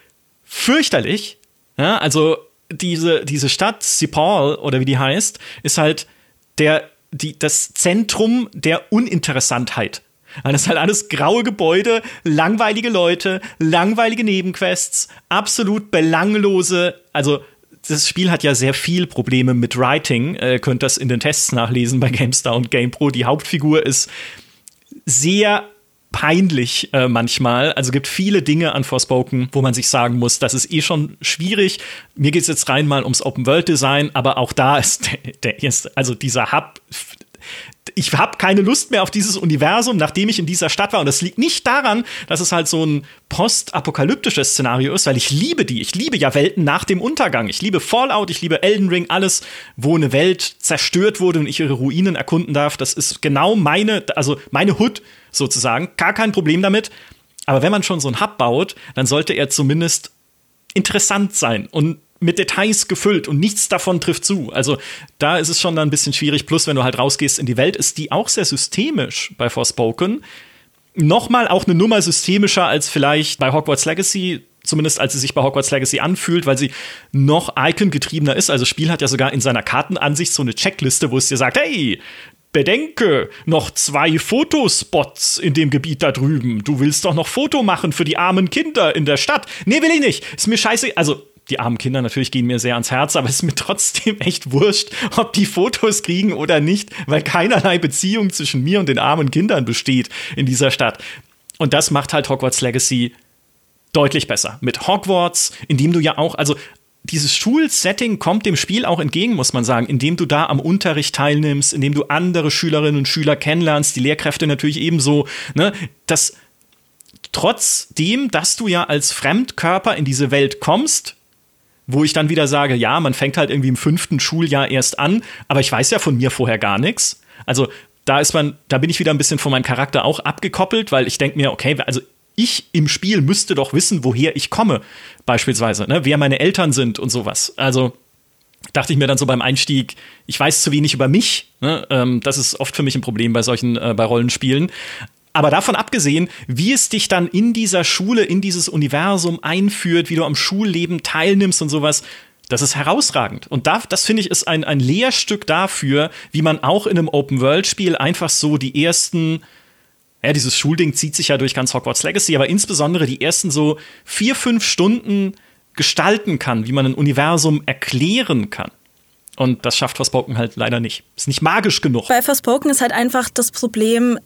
Speaker 1: fürchterlich. Ja, also diese, diese Stadt, Cipaul oder wie die heißt, ist halt der, die, das Zentrum der Uninteressantheit. Das ist halt alles graue Gebäude, langweilige Leute, langweilige Nebenquests, absolut belanglose, also das Spiel hat ja sehr viel Probleme mit Writing. Ihr könnt das in den Tests nachlesen bei GameStar und GamePro. Die Hauptfigur ist sehr peinlich äh, manchmal. Also gibt viele Dinge an Forspoken, wo man sich sagen muss, das ist eh schon schwierig. Mir geht es jetzt rein mal ums Open-World-Design, aber auch da ist <laughs> der, der erste, also dieser Hub ich habe keine Lust mehr auf dieses Universum, nachdem ich in dieser Stadt war. Und das liegt nicht daran, dass es halt so ein postapokalyptisches Szenario ist, weil ich liebe die. Ich liebe ja Welten nach dem Untergang. Ich liebe Fallout, ich liebe Elden Ring, alles, wo eine Welt zerstört wurde und ich ihre Ruinen erkunden darf. Das ist genau meine, also meine Hut sozusagen. Gar kein Problem damit. Aber wenn man schon so einen Hub baut, dann sollte er zumindest interessant sein und mit Details gefüllt und nichts davon trifft zu. Also da ist es schon dann ein bisschen schwierig. Plus, wenn du halt rausgehst in die Welt, ist die auch sehr systemisch bei Forspoken. Nochmal auch eine Nummer systemischer als vielleicht bei Hogwarts Legacy, zumindest als sie sich bei Hogwarts Legacy anfühlt, weil sie noch Icon-getriebener ist. Also das Spiel hat ja sogar in seiner Kartenansicht so eine Checkliste, wo es dir sagt, hey, bedenke, noch zwei Fotospots in dem Gebiet da drüben. Du willst doch noch Foto machen für die armen Kinder in der Stadt. Nee, will ich nicht. Ist mir scheiße. Also, die armen Kinder natürlich gehen mir sehr ans Herz, aber es ist mir trotzdem <laughs> echt wurscht, ob die Fotos kriegen oder nicht, weil keinerlei Beziehung zwischen mir und den armen Kindern besteht in dieser Stadt. Und das macht halt Hogwarts Legacy deutlich besser. Mit Hogwarts, in dem du ja auch, also dieses Schulsetting kommt dem Spiel auch entgegen, muss man sagen, indem du da am Unterricht teilnimmst, indem du andere Schülerinnen und Schüler kennenlernst, die Lehrkräfte natürlich ebenso, ne, das trotzdem, dass du ja als Fremdkörper in diese Welt kommst, wo ich dann wieder sage, ja, man fängt halt irgendwie im fünften Schuljahr erst an, aber ich weiß ja von mir vorher gar nichts. Also da ist man, da bin ich wieder ein bisschen von meinem Charakter auch abgekoppelt, weil ich denke mir, okay, also ich im Spiel müsste doch wissen, woher ich komme, beispielsweise, ne, wer meine Eltern sind und sowas. Also dachte ich mir dann so beim Einstieg, ich weiß zu wenig über mich. Ne? Ähm, das ist oft für mich ein Problem bei solchen, äh, bei Rollenspielen. Aber davon abgesehen, wie es dich dann in dieser Schule, in dieses Universum einführt, wie du am Schulleben teilnimmst und sowas, das ist herausragend. Und da, das finde ich ist ein, ein Lehrstück dafür, wie man auch in einem Open-World-Spiel einfach so die ersten, ja, dieses Schulding zieht sich ja durch ganz Hogwarts Legacy, aber insbesondere die ersten so vier, fünf Stunden gestalten kann, wie man ein Universum erklären kann. Und das schafft Forspoken halt leider nicht. Ist nicht magisch genug.
Speaker 2: Bei Forspoken ist halt einfach das Problem,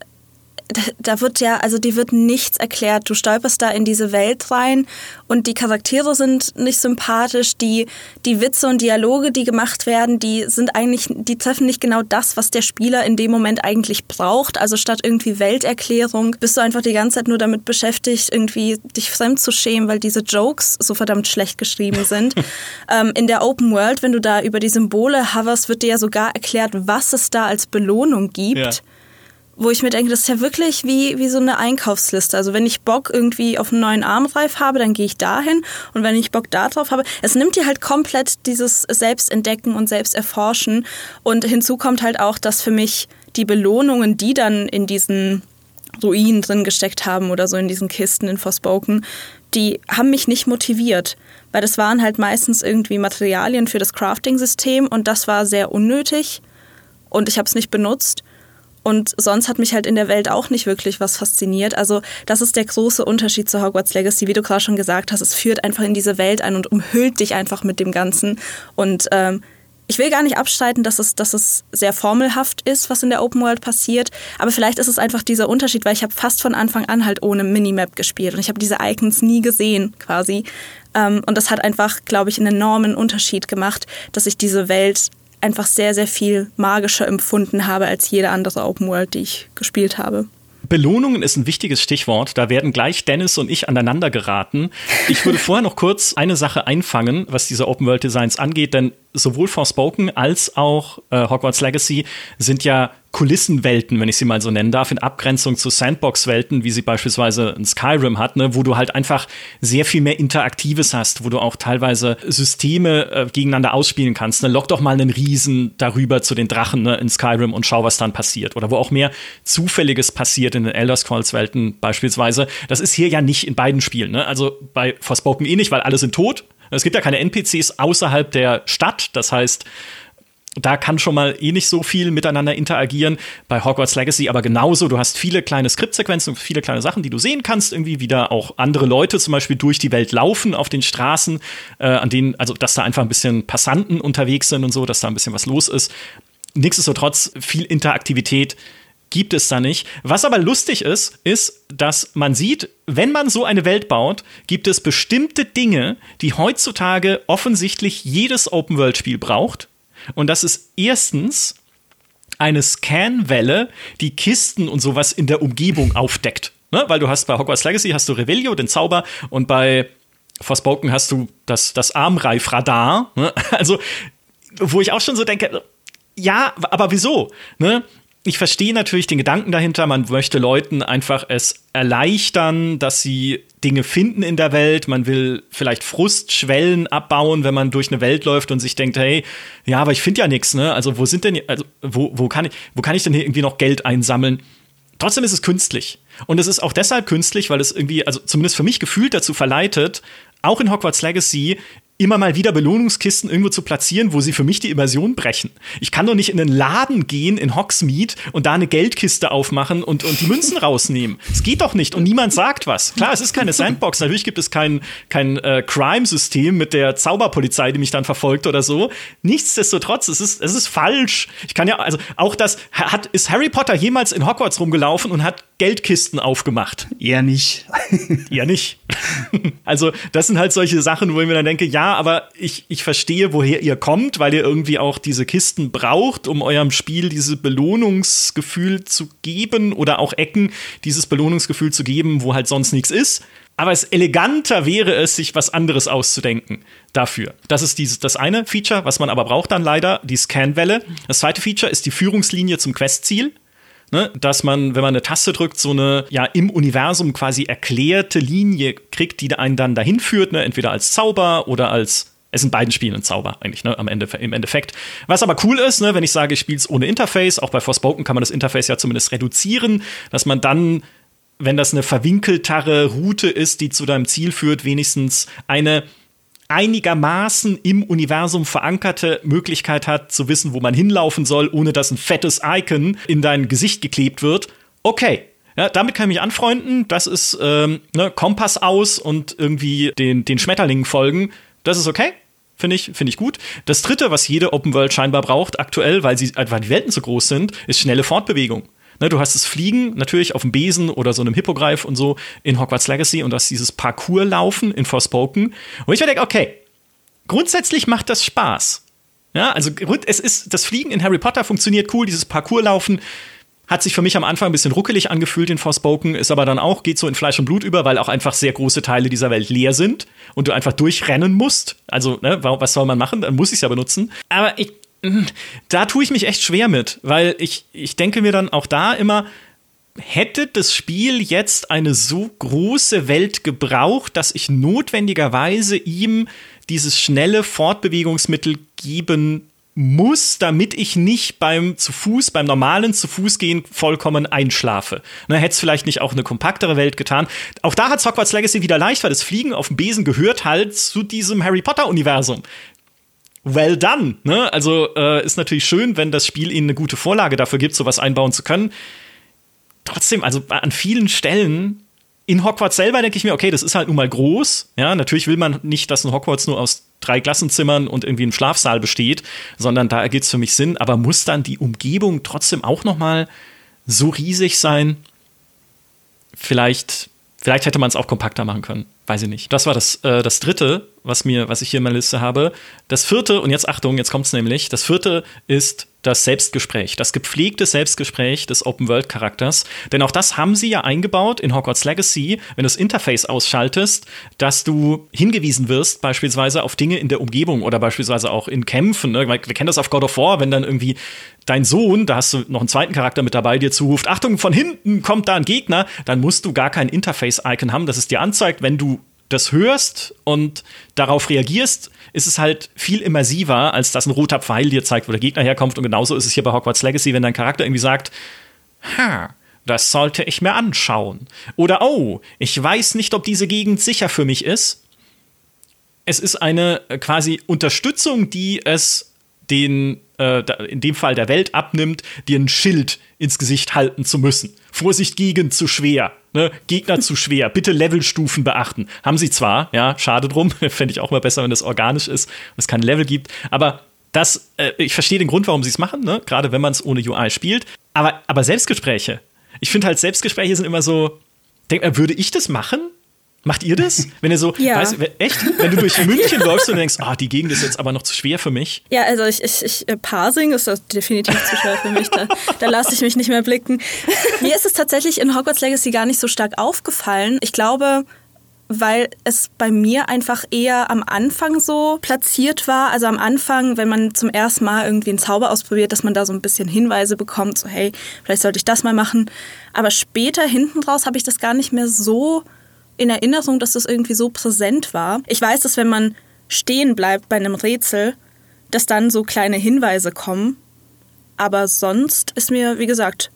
Speaker 2: da wird ja, also die wird nichts erklärt. Du stolperst da in diese Welt rein und die Charaktere sind nicht sympathisch. Die, die Witze und Dialoge, die gemacht werden, die sind eigentlich, die treffen nicht genau das, was der Spieler in dem Moment eigentlich braucht. Also statt irgendwie Welterklärung bist du einfach die ganze Zeit nur damit beschäftigt, irgendwie dich fremd zu schämen, weil diese Jokes so verdammt schlecht geschrieben sind. <laughs> ähm, in der Open World, wenn du da über die Symbole hoverst, wird dir ja sogar erklärt, was es da als Belohnung gibt. Ja wo ich mir denke, das ist ja wirklich wie, wie so eine Einkaufsliste. Also wenn ich Bock irgendwie auf einen neuen Armreif habe, dann gehe ich dahin. Und wenn ich Bock darauf habe, es nimmt dir halt komplett dieses Selbstentdecken und Selbsterforschen. Und hinzu kommt halt auch, dass für mich die Belohnungen, die dann in diesen Ruinen drin gesteckt haben oder so in diesen Kisten in Forspoken, die haben mich nicht motiviert. Weil das waren halt meistens irgendwie Materialien für das Crafting-System und das war sehr unnötig und ich habe es nicht benutzt. Und sonst hat mich halt in der Welt auch nicht wirklich was fasziniert. Also das ist der große Unterschied zu Hogwarts Legacy, wie du gerade schon gesagt hast. Es führt einfach in diese Welt ein und umhüllt dich einfach mit dem Ganzen. Und ähm, ich will gar nicht abstreiten, dass es, dass es sehr formelhaft ist, was in der Open World passiert. Aber vielleicht ist es einfach dieser Unterschied, weil ich habe fast von Anfang an halt ohne Minimap gespielt und ich habe diese Icons nie gesehen quasi. Ähm, und das hat einfach, glaube ich, einen enormen Unterschied gemacht, dass ich diese Welt einfach sehr, sehr viel magischer empfunden habe als jede andere Open World, die ich gespielt habe.
Speaker 1: Belohnungen ist ein wichtiges Stichwort. Da werden gleich Dennis und ich aneinander geraten. Ich würde <laughs> vorher noch kurz eine Sache einfangen, was diese Open World Designs angeht, denn sowohl Forspoken als auch äh, Hogwarts Legacy sind ja Kulissenwelten, wenn ich sie mal so nennen darf, in Abgrenzung zu Sandbox-Welten, wie sie beispielsweise in Skyrim hat, ne, wo du halt einfach sehr viel mehr Interaktives hast, wo du auch teilweise Systeme äh, gegeneinander ausspielen kannst. Ne? Lock doch mal einen Riesen darüber zu den Drachen ne, in Skyrim und schau, was dann passiert. Oder wo auch mehr Zufälliges passiert in den Elder Scrolls-Welten beispielsweise. Das ist hier ja nicht in beiden Spielen. Ne? Also bei Forspoken eh nicht, weil alle sind tot. Es gibt ja keine NPCs außerhalb der Stadt. Das heißt, da kann schon mal eh nicht so viel miteinander interagieren. Bei Hogwarts Legacy aber genauso. Du hast viele kleine Skriptsequenzen, viele kleine Sachen, die du sehen kannst. Irgendwie wieder auch andere Leute zum Beispiel durch die Welt laufen auf den Straßen, äh, an denen, also dass da einfach ein bisschen Passanten unterwegs sind und so, dass da ein bisschen was los ist. Nichtsdestotrotz viel Interaktivität gibt es da nicht. Was aber lustig ist, ist, dass man sieht, wenn man so eine Welt baut, gibt es bestimmte Dinge, die heutzutage offensichtlich jedes Open-World-Spiel braucht. Und das ist erstens eine Scanwelle, die Kisten und sowas in der Umgebung aufdeckt. Ne? Weil du hast bei Hogwarts Legacy hast du Revelio, den Zauber, und bei Forspoken hast du das, das Armreifradar. Ne? <laughs> Also, wo ich auch schon so denke, ja, aber wieso? Ne? ich verstehe natürlich den Gedanken dahinter, man möchte Leuten einfach es erleichtern, dass sie Dinge finden in der Welt. Man will vielleicht Frustschwellen abbauen, wenn man durch eine Welt läuft und sich denkt, hey, ja, aber ich finde ja nichts, ne? Also wo sind denn, also wo, wo, kann ich, wo kann ich denn hier irgendwie noch Geld einsammeln? Trotzdem ist es künstlich. Und es ist auch deshalb künstlich, weil es irgendwie, also zumindest für mich gefühlt dazu verleitet, auch in Hogwarts Legacy immer mal wieder Belohnungskisten irgendwo zu platzieren, wo sie für mich die Immersion brechen. Ich kann doch nicht in einen Laden gehen in Hogsmeade und da eine Geldkiste aufmachen und, und die Münzen <laughs> rausnehmen. Es geht doch nicht und niemand sagt was. Klar, es ist keine Sandbox. Natürlich gibt es kein, kein äh, Crime-System mit der Zauberpolizei, die mich dann verfolgt oder so. Nichtsdestotrotz, es ist, es ist falsch. Ich kann ja, also auch das, hat, ist Harry Potter jemals in Hogwarts rumgelaufen und hat Geldkisten aufgemacht?
Speaker 3: Eher nicht.
Speaker 1: Eher nicht. <laughs> also, das sind halt solche Sachen, wo ich mir dann denke, ja, aber ich, ich verstehe, woher ihr kommt, weil ihr irgendwie auch diese Kisten braucht, um eurem Spiel dieses Belohnungsgefühl zu geben oder auch Ecken dieses Belohnungsgefühl zu geben, wo halt sonst nichts ist. Aber es eleganter wäre es, sich was anderes auszudenken dafür. Das ist dieses, das eine Feature, was man aber braucht dann leider, die Scanwelle. Das zweite Feature ist die Führungslinie zum Questziel ne, dass man, wenn man eine Taste drückt, so eine ja im Universum quasi erklärte Linie kriegt, die einen dann dahin führt, ne, entweder als Zauber oder als es sind beiden Spielen ein Zauber eigentlich, ne, am Ende, im Endeffekt. Was aber cool ist, ne, wenn ich sage, ich spiele es ohne Interface, auch bei Forspoken kann man das Interface ja zumindest reduzieren, dass man dann, wenn das eine verwinkeltere Route ist, die zu deinem Ziel führt, wenigstens eine einigermaßen im Universum verankerte Möglichkeit hat, zu wissen, wo man hinlaufen soll, ohne dass ein fettes Icon in dein Gesicht geklebt wird, okay. Ja, damit kann ich mich anfreunden. Das ist ähm, ne, Kompass aus und irgendwie den, den Schmetterlingen folgen. Das ist okay. Finde ich, finde ich gut. Das dritte, was jede Open World scheinbar braucht, aktuell, weil, sie, weil die Welten so groß sind, ist schnelle Fortbewegung. Ne, du hast das Fliegen natürlich auf dem Besen oder so einem Hippogreif und so in Hogwarts Legacy und du hast dieses Parcours-Laufen in Forspoken. Und ich mir denke, okay, grundsätzlich macht das Spaß. Ja, also es ist, das Fliegen in Harry Potter funktioniert cool, dieses Parcours-Laufen hat sich für mich am Anfang ein bisschen ruckelig angefühlt in Forspoken, ist aber dann auch, geht so in Fleisch und Blut über, weil auch einfach sehr große Teile dieser Welt leer sind und du einfach durchrennen musst. Also, ne, was soll man machen? Dann muss ich es ja benutzen. Aber ich, da tue ich mich echt schwer mit, weil ich, ich denke mir dann auch da immer, hätte das Spiel jetzt eine so große Welt gebraucht, dass ich notwendigerweise ihm dieses schnelle Fortbewegungsmittel geben muss, damit ich nicht beim zu Fuß, beim normalen zu Fuß gehen vollkommen einschlafe. Ne, hätte es vielleicht nicht auch eine kompaktere Welt getan. Auch da hat Hogwarts Legacy wieder leicht, weil das Fliegen auf dem Besen gehört halt zu diesem Harry Potter Universum well done. Ne? Also äh, ist natürlich schön, wenn das Spiel ihnen eine gute Vorlage dafür gibt, sowas einbauen zu können. Trotzdem, also an vielen Stellen in Hogwarts selber denke ich mir, okay, das ist halt nun mal groß. Ja, natürlich will man nicht, dass ein Hogwarts nur aus drei Klassenzimmern und irgendwie einem Schlafsaal besteht, sondern da ergibt es für mich Sinn. Aber muss dann die Umgebung trotzdem auch noch mal so riesig sein? Vielleicht, vielleicht hätte man es auch kompakter machen können. Weiß ich nicht. Das war das, äh, das dritte, was mir, was ich hier in meiner Liste habe. Das vierte, und jetzt Achtung, jetzt kommt es nämlich. Das vierte ist das Selbstgespräch, das gepflegte Selbstgespräch des Open-World-Charakters. Denn auch das haben sie ja eingebaut in Hogwarts Legacy, wenn du das Interface ausschaltest, dass du hingewiesen wirst, beispielsweise auf Dinge in der Umgebung oder beispielsweise auch in Kämpfen. Ne? Wir kennen das auf God of War, wenn dann irgendwie dein Sohn, da hast du noch einen zweiten Charakter mit dabei, dir zuruft, Achtung, von hinten kommt da ein Gegner, dann musst du gar kein Interface-Icon haben, das es dir anzeigt, wenn du das hörst und darauf reagierst, ist es halt viel immersiver, als dass ein roter Pfeil dir zeigt, wo der Gegner herkommt. Und genauso ist es hier bei Hogwarts Legacy, wenn dein Charakter irgendwie sagt, ha, das sollte ich mir anschauen. Oder, oh, ich weiß nicht, ob diese Gegend sicher für mich ist. Es ist eine äh, quasi Unterstützung, die es den, äh, in dem Fall der Welt abnimmt, dir ein Schild ins Gesicht halten zu müssen. Vorsicht gegen zu schwer. Ne? Gegner zu <laughs> schwer. Bitte Levelstufen beachten. Haben sie zwar, ja, schade drum. <laughs> Fände ich auch mal besser, wenn das organisch ist und es kein Level gibt. Aber das, äh, ich verstehe den Grund, warum sie es machen, ne? gerade wenn man es ohne UI spielt. Aber, aber Selbstgespräche. Ich finde halt, Selbstgespräche sind immer so, denk mal, würde ich das machen? Macht ihr das? Wenn ihr so, ja. weißt, echt? Wenn du durch München läufst und denkst, ah, die Gegend ist jetzt aber noch zu schwer für mich.
Speaker 2: Ja, also ich, ich, ich äh, Parsing ist das definitiv zu schwer für mich. Da, da lasse ich mich nicht mehr blicken. <laughs> Mir ist es tatsächlich in Hogwarts Legacy gar nicht so stark aufgefallen. Ich glaube, weil es bei mir einfach eher am Anfang so platziert war. Also am Anfang, wenn man zum ersten Mal irgendwie einen Zauber ausprobiert, dass man da so ein bisschen Hinweise bekommt, so hey, vielleicht sollte ich das mal machen. Aber später hinten draus habe ich das gar nicht mehr so in Erinnerung, dass das irgendwie so präsent war. Ich weiß, dass wenn man stehen bleibt bei einem Rätsel, dass dann so kleine Hinweise kommen. Aber sonst ist mir, wie gesagt,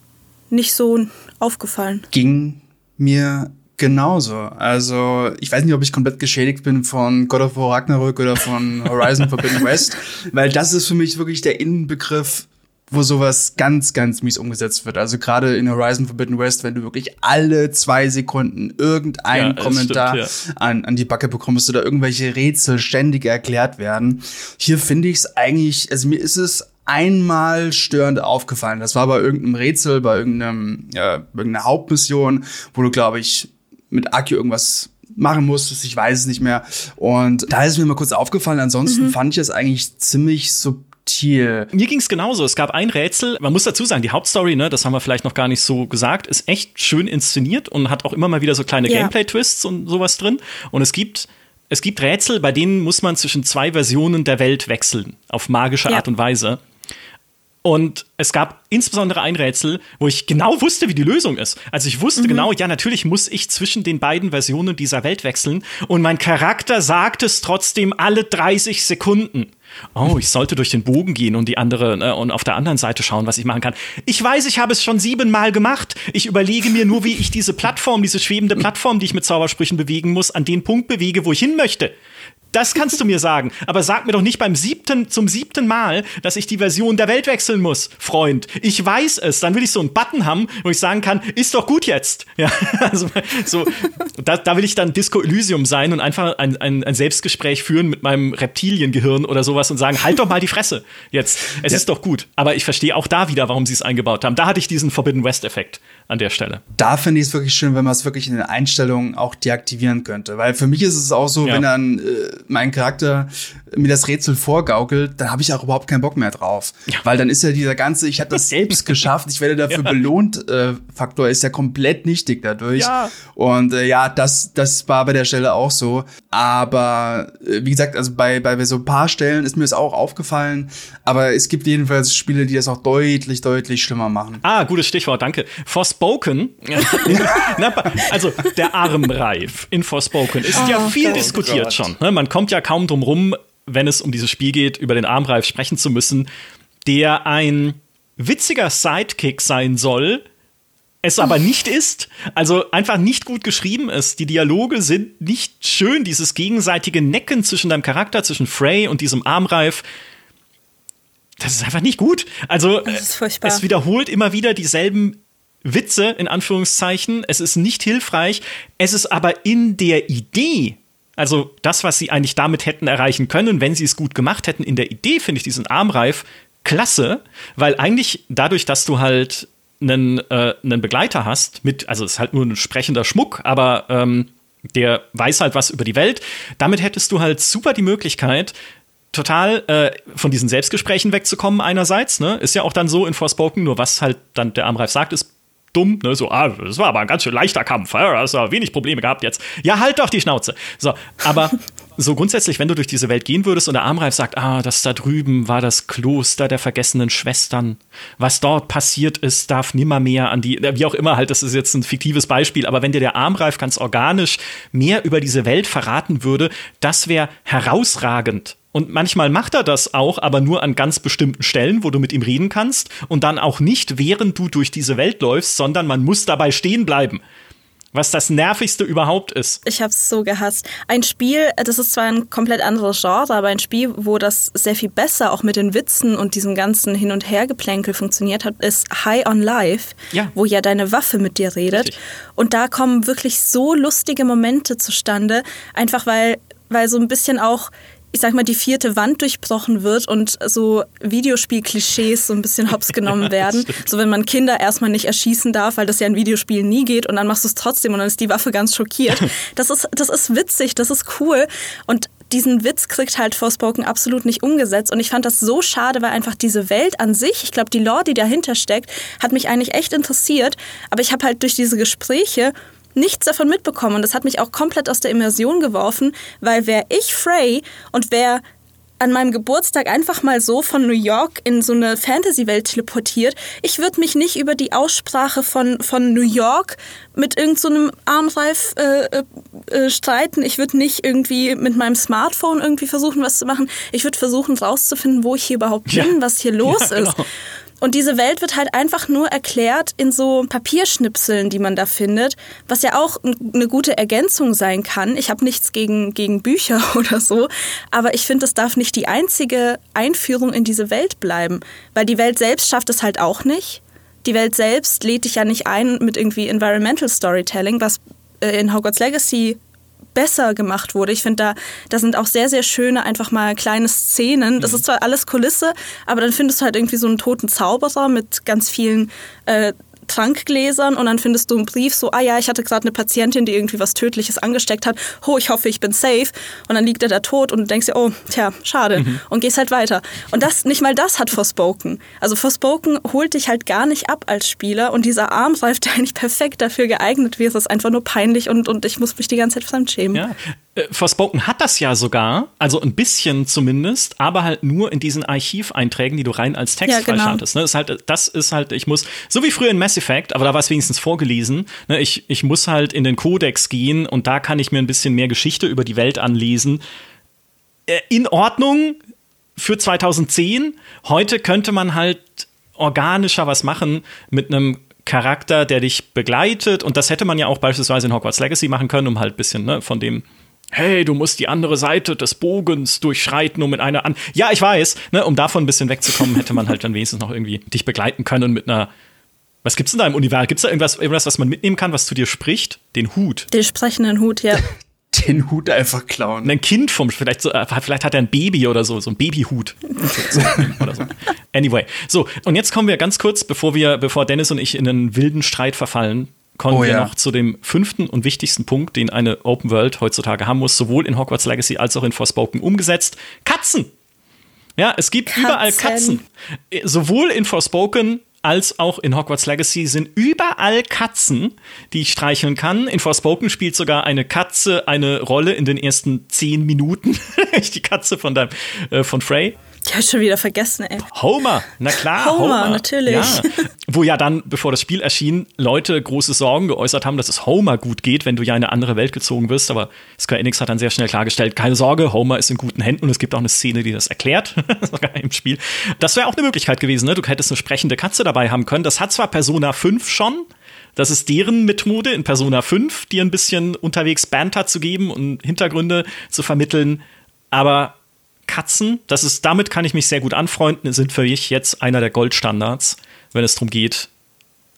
Speaker 2: nicht so aufgefallen.
Speaker 3: Ging mir genauso. Also, ich weiß nicht, ob ich komplett geschädigt bin von God of War Ragnarök oder von Horizon Forbidden West, <laughs> weil das ist für mich wirklich der Innenbegriff wo sowas ganz, ganz mies umgesetzt wird. Also gerade in Horizon Forbidden West, wenn du wirklich alle zwei Sekunden irgendeinen ja, Kommentar stimmt, ja. an, an die Backe bekommst oder irgendwelche Rätsel ständig erklärt werden. Hier finde ich es eigentlich, also mir ist es einmal störend aufgefallen. Das war bei irgendeinem Rätsel, bei irgendeinem, ja, irgendeiner Hauptmission, wo du, glaube ich, mit Aki irgendwas machen musstest, ich weiß es nicht mehr. Und da ist es mir mal kurz aufgefallen. Ansonsten mhm. fand ich es eigentlich ziemlich so subtil.
Speaker 1: Mir ging es genauso. Es gab ein Rätsel. Man muss dazu sagen, die Hauptstory, ne, das haben wir vielleicht noch gar nicht so gesagt, ist echt schön inszeniert und hat auch immer mal wieder so kleine ja. Gameplay-Twists und sowas drin. Und es gibt es gibt Rätsel, bei denen muss man zwischen zwei Versionen der Welt wechseln, auf magische ja. Art und Weise. Und es gab insbesondere ein Rätsel, wo ich genau wusste, wie die Lösung ist. Also ich wusste mhm. genau, ja, natürlich muss ich zwischen den beiden Versionen dieser Welt wechseln. Und mein Charakter sagt es trotzdem alle 30 Sekunden oh, ich sollte durch den Bogen gehen und die andere ne, und auf der anderen Seite schauen, was ich machen kann. Ich weiß, ich habe es schon siebenmal gemacht. Ich überlege mir nur, wie ich diese Plattform, diese schwebende Plattform, die ich mit Zaubersprüchen bewegen muss, an den Punkt bewege, wo ich hin möchte. Das kannst du mir sagen. Aber sag mir doch nicht beim siebten, zum siebten Mal, dass ich die Version der Welt wechseln muss, Freund. Ich weiß es. Dann will ich so einen Button haben, wo ich sagen kann, ist doch gut jetzt. <laughs> Ja, also, so, da, da will ich dann Disco Elysium sein und einfach ein, ein, ein Selbstgespräch führen mit meinem Reptiliengehirn oder sowas und sagen, halt doch mal die Fresse jetzt. Es ja. ist doch gut. Aber ich verstehe auch da wieder, warum sie es eingebaut haben. Da hatte ich diesen Forbidden West-Effekt an der Stelle.
Speaker 3: Da finde ich es wirklich schön, wenn man es wirklich in den Einstellungen auch deaktivieren könnte. Weil für mich ist es auch so, ja. wenn dann äh, mein Charakter mir das Rätsel vorgaukelt, dann habe ich auch überhaupt keinen Bock mehr drauf. Ja. Weil dann ist ja dieser ganze, ich habe das selbst <laughs> geschafft, ich werde dafür ja. belohnt, äh, Faktor ist ja komplett nichtig dadurch. Und äh, ja, das, das war bei der Stelle auch so. Aber äh, wie gesagt, also bei, bei so ein paar Stellen ist mir das auch aufgefallen. Aber es gibt jedenfalls Spiele, die das auch deutlich, deutlich schlimmer machen.
Speaker 1: Ah, gutes Stichwort, danke. Forspoken, <laughs> also der Armreif in Forspoken ist oh, ja viel Gott, diskutiert oh schon. Ne? Man kommt ja kaum drum rum, wenn es um dieses Spiel geht, über den Armreif sprechen zu müssen, der ein witziger Sidekick sein soll, es aber nicht ist. Also einfach nicht gut geschrieben ist. Die Dialoge sind nicht schön. Dieses gegenseitige Necken zwischen deinem Charakter, zwischen Frey und diesem Armreif. Das ist einfach nicht gut. Also es wiederholt immer wieder dieselben Witze in Anführungszeichen. Es ist nicht hilfreich. Es ist aber in der Idee also das, was sie eigentlich damit hätten erreichen können, wenn sie es gut gemacht hätten, in der Idee finde ich diesen Armreif klasse, weil eigentlich dadurch, dass du halt einen, äh, einen Begleiter hast, mit, also es ist halt nur ein sprechender Schmuck, aber ähm, der weiß halt was über die Welt. Damit hättest du halt super die Möglichkeit, total äh, von diesen Selbstgesprächen wegzukommen einerseits. Ne? Ist ja auch dann so in Forspoken, nur was halt dann der Armreif sagt, ist dumm, ne? So, ah, das war aber ein ganz schön leichter Kampf, ja? hast du wenig Probleme gehabt jetzt. Ja, halt doch die Schnauze. So, aber <laughs> so grundsätzlich, wenn du durch diese Welt gehen würdest und der Armreif sagt, ah, das da drüben war das Kloster der vergessenen Schwestern. Was dort passiert ist, darf nimmermehr an die, wie auch immer halt, das ist jetzt ein fiktives Beispiel, aber wenn dir der Armreif ganz organisch mehr über diese Welt verraten würde, das wäre herausragend. Und manchmal macht er das auch, aber nur an ganz bestimmten Stellen, wo du mit ihm reden kannst. Und dann auch nicht, während du durch diese Welt läufst, sondern man muss dabei stehen bleiben was das nervigste überhaupt ist.
Speaker 2: Ich hab's so gehasst. Ein Spiel, das ist zwar ein komplett anderes Genre, aber ein Spiel, wo das sehr viel besser auch mit den Witzen und diesem ganzen Hin- und Hergeplänkel funktioniert hat, ist High on Life,
Speaker 1: ja.
Speaker 2: wo ja deine Waffe mit dir redet.
Speaker 1: Richtig.
Speaker 2: Und da kommen wirklich so lustige Momente zustande, einfach weil, weil so ein bisschen auch ich sag mal, die vierte Wand durchbrochen wird und so Videospiel-Klischees so ein bisschen hops <laughs> genommen werden. so wenn man Kinder erstmal nicht erschießen darf, weil das ja in Videospielen nie geht und dann machst du es trotzdem und dann ist die Waffe ganz schockiert. <laughs> Das ist, das ist witzig, das ist cool. Und diesen Witz kriegt halt Forspoken absolut nicht umgesetzt. Und ich fand das so schade, weil einfach diese Welt an sich, ich glaube, die Lore, die dahinter steckt, hat mich eigentlich echt interessiert. Aber ich habe halt durch diese Gespräche nichts davon mitbekommen. Und das hat mich auch komplett aus der Immersion geworfen, weil wäre ich Frey und wäre an meinem Geburtstag einfach mal so von New York in so eine Fantasy-Welt teleportiert. Ich würde mich nicht über die Aussprache von, von New York mit irgendeinem so Armreif äh, äh, äh, streiten. Ich würde nicht irgendwie mit meinem Smartphone irgendwie versuchen, was zu machen. Ich würde versuchen, rauszufinden, wo ich hier überhaupt bin, ja. was hier <laughs> los ja, genau. ist. Und diese Welt wird halt einfach nur erklärt in so Papierschnipseln, die man da findet, was ja auch eine gute Ergänzung sein kann. Ich habe nichts gegen, gegen Bücher <laughs> oder so, aber ich finde, es darf nicht die einzige Einführung in diese Welt bleiben, weil die Welt selbst schafft es halt auch nicht. Die Welt selbst lädt dich ja nicht ein mit irgendwie Environmental Storytelling, was äh, in Hogwarts Legacy besser gemacht wurde. Ich finde, da, da sind auch sehr, sehr schöne, einfach mal kleine Szenen. Das mhm. ist zwar alles Kulisse, aber dann findest du halt irgendwie so einen toten Zauberer mit ganz vielen äh, Trankgläsern und dann findest du einen Brief so, ah ja, ich hatte gerade eine Patientin, die irgendwie was Tödliches angesteckt hat. Oh, ich hoffe, ich bin safe. Und dann liegt er da tot und du denkst dir, oh, tja, schade. Mhm. Und gehst halt weiter. Und das, nicht mal das hat Forspoken. Also Forspoken holt dich halt gar nicht ab als Spieler und dieser Armreif, <laughs> der eigentlich perfekt dafür geeignet wäre, ist einfach nur peinlich und, und ich muss mich die ganze Zeit fremdschämen.
Speaker 1: Ja, Forspoken hat das ja sogar, also ein bisschen zumindest, aber halt nur in diesen Archiveinträgen, die du rein als Text
Speaker 2: ja, genau.
Speaker 1: freischaltest. Ne? Ist halt, das ist halt, ich muss, so wie früher in Mass Effect, aber da war es wenigstens vorgelesen, ne? ich, ich muss halt in den Codex gehen und da kann ich mir ein bisschen mehr Geschichte über die Welt anlesen. Äh, in Ordnung für 2010. Heute könnte man halt organischer was machen mit einem Charakter, der dich begleitet. Und das hätte man ja auch beispielsweise in Hogwarts Legacy machen können, um halt ein bisschen ne, von dem hey, du musst die andere Seite des Bogens durchschreiten, um mit einer an. Ja, ich weiß, ne, um davon ein bisschen wegzukommen, hätte man halt dann wenigstens noch irgendwie dich begleiten können mit einer. Was gibt's denn da im Universum? Gibt's da irgendwas, irgendwas, was man mitnehmen kann, was zu dir spricht? Den Hut.
Speaker 2: Den sprechenden Hut, ja. <laughs>
Speaker 3: Den Hut einfach klauen.
Speaker 1: Ein Kind vom, vielleicht, so, äh, vielleicht hat er ein Baby oder so, so ein Babyhut. <laughs> oder so. Anyway. So, und jetzt kommen wir ganz kurz, bevor wir, bevor Dennis und ich in einen wilden Streit verfallen, kommen
Speaker 3: Oh
Speaker 1: wir
Speaker 3: ja.
Speaker 1: noch zu dem fünften und wichtigsten Punkt, den eine Open World heutzutage haben muss, sowohl in Hogwarts Legacy als auch in Forspoken umgesetzt. Katzen! Ja, es gibt überall Katzen. Äh, Sowohl in Forspoken als auch in Hogwarts Legacy sind überall Katzen, die ich streicheln kann. In Forspoken spielt sogar eine Katze eine Rolle in den ersten zehn Minuten. <laughs> die Katze von deinem, äh, von Frey.
Speaker 2: Ich habe schon wieder vergessen, ey.
Speaker 1: Homer, na klar.
Speaker 2: Homer, natürlich.
Speaker 1: Ja. Wo ja dann, bevor das Spiel erschien, Leute große Sorgen geäußert haben, dass es Homer gut geht, wenn du ja in eine andere Welt gezogen wirst. Aber Square Enix hat dann sehr schnell klargestellt, keine Sorge, Homer ist in guten Händen und es gibt auch eine Szene, die das erklärt, <laughs> sogar im Spiel. Das wäre auch eine Möglichkeit gewesen, ne? Du hättest eine sprechende Katze dabei haben können. Das hat zwar Persona 5 schon, Das ist deren Methode in Persona 5, dir ein bisschen unterwegs Banter zu geben und Hintergründe zu vermitteln. Aber Katzen, das ist, damit kann ich mich sehr gut anfreunden, sind für mich jetzt einer der Goldstandards, wenn es darum geht,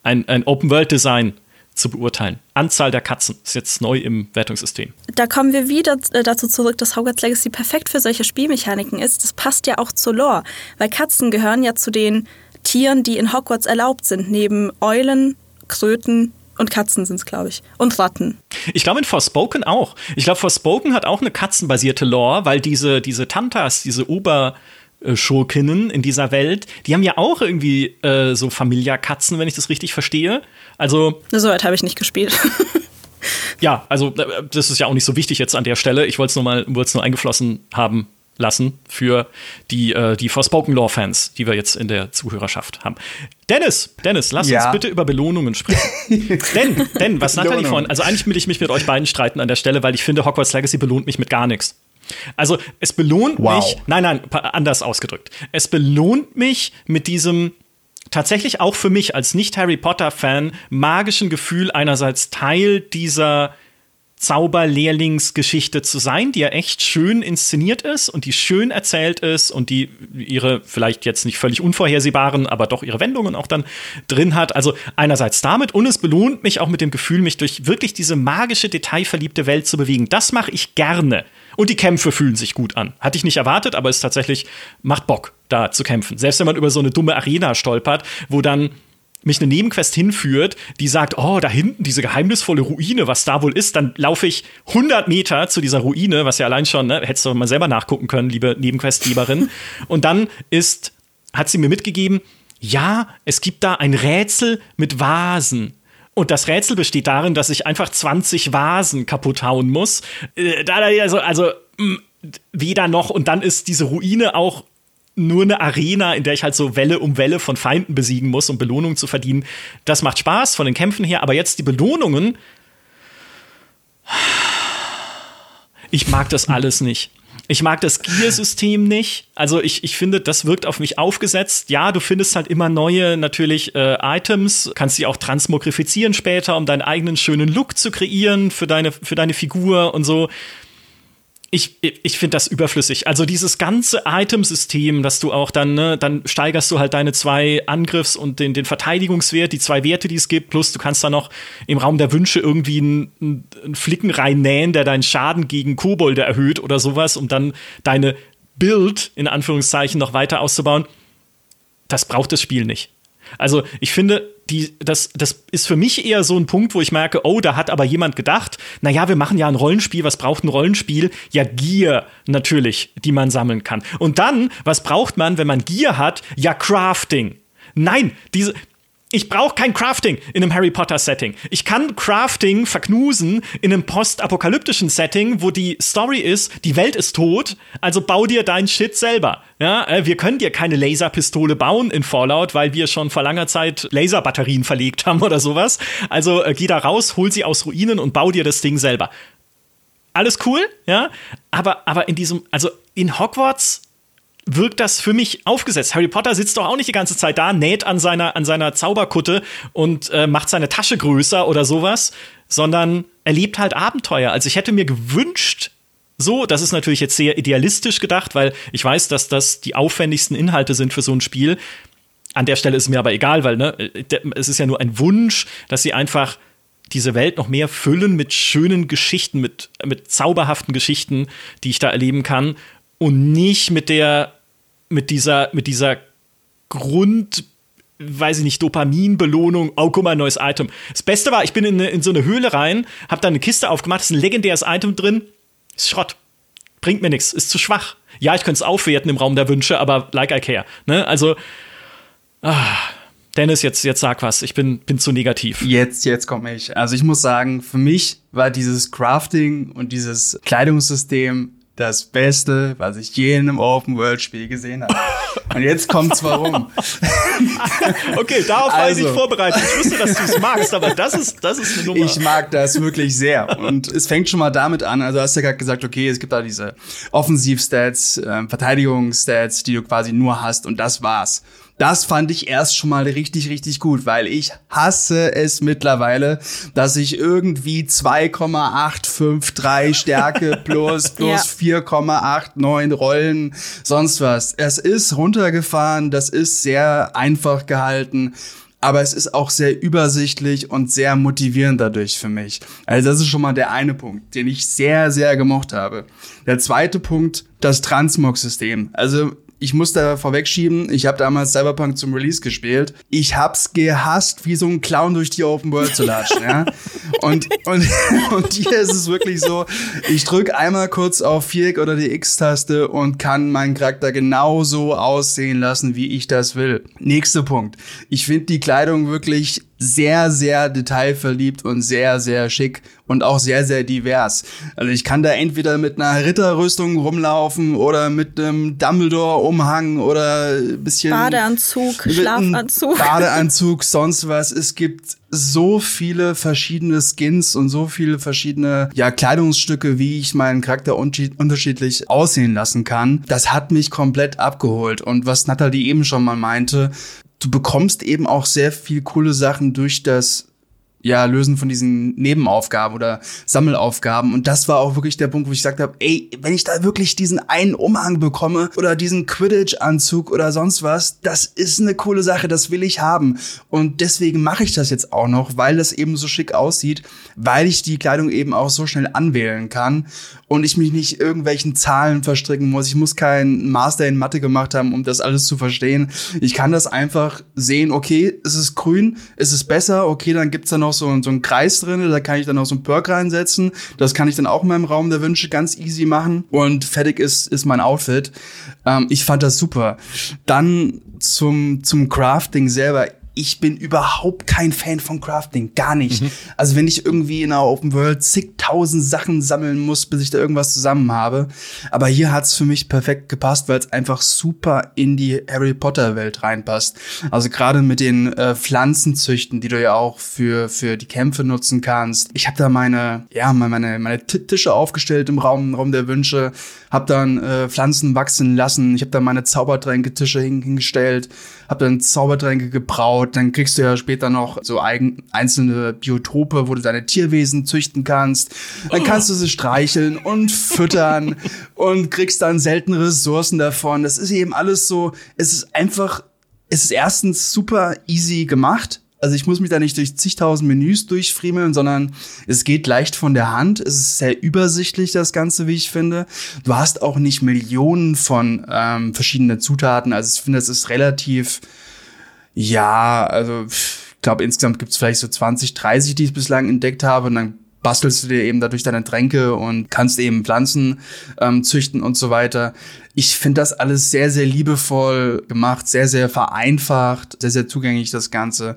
Speaker 1: ein, ein Open-World-Design zu beurteilen. Anzahl der Katzen ist jetzt neu im Wertungssystem.
Speaker 2: Da kommen wir wieder äh, dazu zurück, dass Hogwarts Legacy perfekt für solche Spielmechaniken ist. Das passt ja auch zur Lore, weil Katzen gehören ja zu den Tieren, die in Hogwarts erlaubt sind, neben Eulen, Kröten und Katzen sind es, glaube ich. Und Ratten.
Speaker 1: Ich glaube in Forspoken auch. Ich glaube, Forspoken hat auch eine katzenbasierte Lore, weil diese, diese Tantas, diese Ober- Schurkinnen in dieser Welt, die haben ja auch irgendwie äh, so Familia-Katzen, wenn ich das richtig verstehe. Also.
Speaker 2: So weit habe ich nicht gespielt. <laughs>
Speaker 1: ja, also äh, das ist ja auch nicht so wichtig jetzt an der Stelle. Ich wollte es nur mal nur eingeflossen haben lassen für die, äh, die Forspoken Lore-Fans, die wir jetzt in der Zuhörerschaft haben. Dennis, Dennis, lass ja. uns bitte über Belohnungen sprechen. <laughs> denn, denn, was Nathalie vorhin, also eigentlich will ich mich mit euch beiden streiten an der Stelle, weil ich finde, Hogwarts Legacy belohnt mich mit gar nichts. Also es belohnt wow. mich, nein, nein, anders ausgedrückt. Es belohnt mich mit diesem tatsächlich auch für mich als Nicht-Harry Potter-Fan magischen Gefühl, einerseits Teil dieser Zauberlehrlingsgeschichte zu sein, die ja echt schön inszeniert ist und die schön erzählt ist und die ihre vielleicht jetzt nicht völlig unvorhersehbaren, aber doch ihre Wendungen auch dann drin hat. Also einerseits damit und es belohnt mich auch mit dem Gefühl, mich durch wirklich diese magische, detailverliebte Welt zu bewegen. Das mache ich gerne. Und die Kämpfe fühlen sich gut an. Hatte ich nicht erwartet, aber es tatsächlich macht Bock, da zu kämpfen. Selbst wenn man über so eine dumme Arena stolpert, wo dann mich eine Nebenquest hinführt, die sagt, oh, da hinten diese geheimnisvolle Ruine, was da wohl ist, dann laufe ich 100 Meter zu dieser Ruine, was ja allein schon, ne, hättest du mal selber nachgucken können, liebe Nebenquestgeberin. <laughs> und dann ist, hat sie mir mitgegeben, ja, es gibt da ein Rätsel mit Vasen. Und das Rätsel besteht darin, dass ich einfach 20 Vasen kaputt hauen muss. Äh, also, also mh, weder noch. Und dann ist diese Ruine auch nur eine Arena, in der ich halt so Welle um Welle von Feinden besiegen muss, um Belohnungen zu verdienen. Das macht Spaß von den Kämpfen her, aber jetzt die Belohnungen. Ich mag das alles nicht. Ich mag das Gear-System nicht. Also ich, ich finde, das wirkt auf mich aufgesetzt. Ja, du findest halt immer neue, natürlich, äh, Items, kannst sie auch transmogrifizieren später, um deinen eigenen schönen Look zu kreieren für deine, für deine Figur und so ich, ich finde das überflüssig. Also dieses ganze Itemsystem, dass du auch dann, ne, dann steigerst du halt deine zwei Angriffs- und den, den Verteidigungswert, die zwei Werte, die es gibt, plus du kannst da noch im Raum der Wünsche irgendwie einen, einen Flicken reinnähen, der deinen Schaden gegen Kobolde erhöht oder sowas, um dann deine Build, in Anführungszeichen, noch weiter auszubauen. Das braucht das Spiel nicht. Also ich finde, die, das, das ist für mich eher so ein Punkt, wo ich merke, oh, da hat aber jemand gedacht, naja, wir machen ja ein Rollenspiel, was braucht ein Rollenspiel? Ja, Gier natürlich, die man sammeln kann. Und dann, was braucht man, wenn man Gier hat? Ja, Crafting. Nein, diese, ich brauche kein Crafting in einem Harry Potter Setting. Ich kann Crafting verknusen in einem postapokalyptischen Setting, wo die Story ist, die Welt ist tot, also bau dir dein Shit selber. Ja, äh, wir können dir keine Laserpistole bauen in Fallout, weil wir schon vor langer Zeit Laserbatterien verlegt haben oder sowas. Also äh, geh da raus, hol sie aus Ruinen und bau dir das Ding selber. Alles cool, ja, aber aber in diesem also in Hogwarts wirkt das für mich aufgesetzt. Harry Potter sitzt doch auch nicht die ganze Zeit da, näht an seiner, an seiner Zauberkutte und äh, macht seine Tasche größer oder sowas, sondern erlebt halt Abenteuer. Also ich hätte mir gewünscht, so, das ist natürlich jetzt sehr idealistisch gedacht, weil ich weiß, dass das die aufwendigsten Inhalte sind für so ein Spiel. An der Stelle ist mir aber egal, weil ne, es ist ja nur ein Wunsch, dass sie einfach diese Welt noch mehr füllen mit schönen Geschichten, mit, mit zauberhaften Geschichten, die ich da erleben kann und nicht mit der mit dieser, mit dieser Grund, weiß ich nicht, Dopaminbelohnung, oh, guck mal, ein neues Item. Das Beste war, ich bin in, in so eine Höhle rein, hab da eine Kiste aufgemacht, ist ein legendäres Item drin, ist Schrott. Bringt mir nichts, ist zu schwach. Ja, ich könnte es aufwerten im Raum der Wünsche, aber like I care. Ne? Also, ah, Dennis, jetzt, jetzt sag was, ich bin, bin zu negativ.
Speaker 3: Jetzt, jetzt komme ich. Also ich muss sagen, für mich war dieses Crafting und dieses Kleidungssystem das Beste, was ich je in einem Open-World-Spiel gesehen habe. Und jetzt kommt's warum. <laughs>
Speaker 1: okay, darauf also, war ich nicht also. vorbereitet. Ich wusste, dass du es magst, aber das ist, das ist eine Nummer.
Speaker 3: Ich mag das wirklich sehr. Und es fängt schon mal damit an. Also hast du ja gerade gesagt, okay, es gibt da diese Offensivstats, äh, Verteidigungsstats, die du quasi nur hast und das war's. Das fand ich erst schon mal richtig, richtig gut, weil ich hasse es mittlerweile, dass ich irgendwie 2,853 Stärke plus, <laughs> plus ja. 4,89 Rollen, sonst was. Es ist runtergefahren, das ist sehr einfach gehalten aber es ist auch sehr übersichtlich und sehr motivierend dadurch für mich. Also das ist schon mal der eine Punkt, den ich sehr, sehr gemocht habe. Der zweite Punkt, das Transmog-System. Also ich muss da vorwegschieben, ich habe damals Cyberpunk zum Release gespielt. Ich hab's gehasst, wie so ein Clown durch die Open World zu latschen, ja. <laughs> Und, und, und hier ist es wirklich so, ich drück einmal kurz auf Viereck oder die X-Taste und kann meinen Charakter genauso aussehen lassen, wie ich das will. Nächster Punkt. Ich finde die Kleidung wirklich sehr, sehr detailverliebt und sehr, sehr schick und auch sehr, sehr divers. Also ich kann da entweder mit einer Ritterrüstung rumlaufen oder mit einem Dumbledore-Umhang oder ein bisschen
Speaker 2: Badeanzug, Schlafanzug. <laughs>
Speaker 3: Badeanzug, sonst was. Es gibt so viele verschiedene Skins und so viele verschiedene ja, Kleidungsstücke, wie ich meinen Charakter unterschiedlich aussehen lassen kann. Das hat mich komplett abgeholt. Und was Natalie eben schon mal meinte, du bekommst eben auch sehr viel coole Sachen durch das ja, Lösen von diesen Nebenaufgaben oder Sammelaufgaben. Und das war auch wirklich der Punkt, wo ich gesagt habe, ey, wenn ich da wirklich diesen einen Umhang bekomme oder diesen Quidditch-Anzug oder sonst was, das ist eine coole Sache, das will ich haben. Und deswegen mache ich das jetzt auch noch, weil das eben so schick aussieht, weil ich die Kleidung eben auch so schnell anwählen kann und ich mich nicht irgendwelchen Zahlen verstricken muss. Ich muss keinen Master in Mathe gemacht haben, um das alles zu verstehen. Ich kann das einfach sehen, okay, es ist grün, es ist besser, okay, dann gibt's da noch so, so einen Kreis drin, da kann ich dann auch so einen Perk reinsetzen. Das kann ich dann auch in meinem Raum der Wünsche ganz easy machen. Und fertig ist, ist mein Outfit. Ähm, ich fand das super. Dann zum, zum Crafting selber ich bin überhaupt kein Fan von Crafting, gar nicht. Mhm. Also wenn ich irgendwie in einer Open World zigtausend Sachen sammeln muss, bis ich da irgendwas zusammen habe. Aber hier hat's für mich perfekt gepasst, weil es einfach super in die Harry Potter Welt reinpasst. Also gerade mit den äh, Pflanzenzüchten, die du ja auch für für die Kämpfe nutzen kannst. Ich habe da meine ja meine meine Tische aufgestellt im Raum Raum der Wünsche, habe dann äh, Pflanzen wachsen lassen. Ich habe da meine Zaubertränke-Tische hingestellt, habe dann Zaubertränke gebraut. Dann kriegst du ja später noch so eigen, einzelne Biotope, wo du deine Tierwesen züchten kannst. Dann kannst du sie streicheln und füttern <laughs> und kriegst dann seltene Ressourcen davon. Das ist eben alles so, es ist einfach, es ist erstens super easy gemacht also ich muss mich da nicht durch zigtausend Menüs durchfriemeln, sondern es geht leicht von der Hand. Es ist sehr übersichtlich, das Ganze, wie ich finde. Du hast auch nicht Millionen von ähm, verschiedenen Zutaten. Also ich finde, es ist relativ ja, also ich glaube, insgesamt gibt es vielleicht so 20, 30, die ich bislang entdeckt habe. Und dann bastelst du dir eben dadurch deine Tränke und kannst eben Pflanzen ähm, züchten und so weiter. Ich finde das alles sehr, sehr liebevoll gemacht, sehr, sehr vereinfacht, sehr, sehr zugänglich, das Ganze.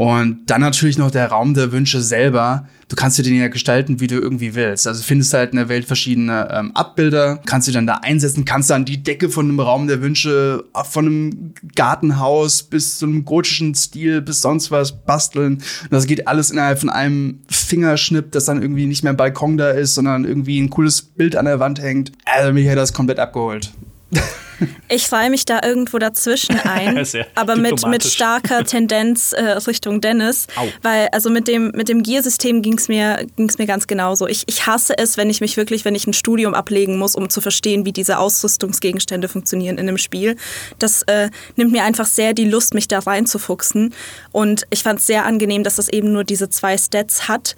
Speaker 3: Und dann natürlich noch der Raum der Wünsche selber. Du kannst dir den ja gestalten, wie du irgendwie willst. Also findest halt in der Welt verschiedene ähm, Abbilder, kannst du dann da einsetzen, kannst dann die Decke von einem Raum der Wünsche, von einem Gartenhaus bis zu einem gotischen Stil, bis sonst was basteln. Und das geht alles innerhalb von einem Fingerschnipp, das dann irgendwie nicht mehr ein Balkon da ist, sondern irgendwie ein cooles Bild an der Wand hängt. Also mich hat das komplett abgeholt. <laughs>
Speaker 2: Ich reihe mich da irgendwo dazwischen <laughs> ein, aber mit, mit starker <laughs> Tendenz äh, Richtung Dennis. Au. Weil, also mit dem, mit dem Gear-System ging es mir, ging's mir ganz genauso. Ich, ich hasse es, wenn ich mich wirklich, wenn ich ein Studium ablegen muss, um zu verstehen, wie diese Ausrüstungsgegenstände funktionieren in einem Spiel. Das äh, nimmt mir einfach sehr die Lust, mich da reinzufuchsen. Und ich fand es sehr angenehm, dass es eben nur diese zwei Stats hat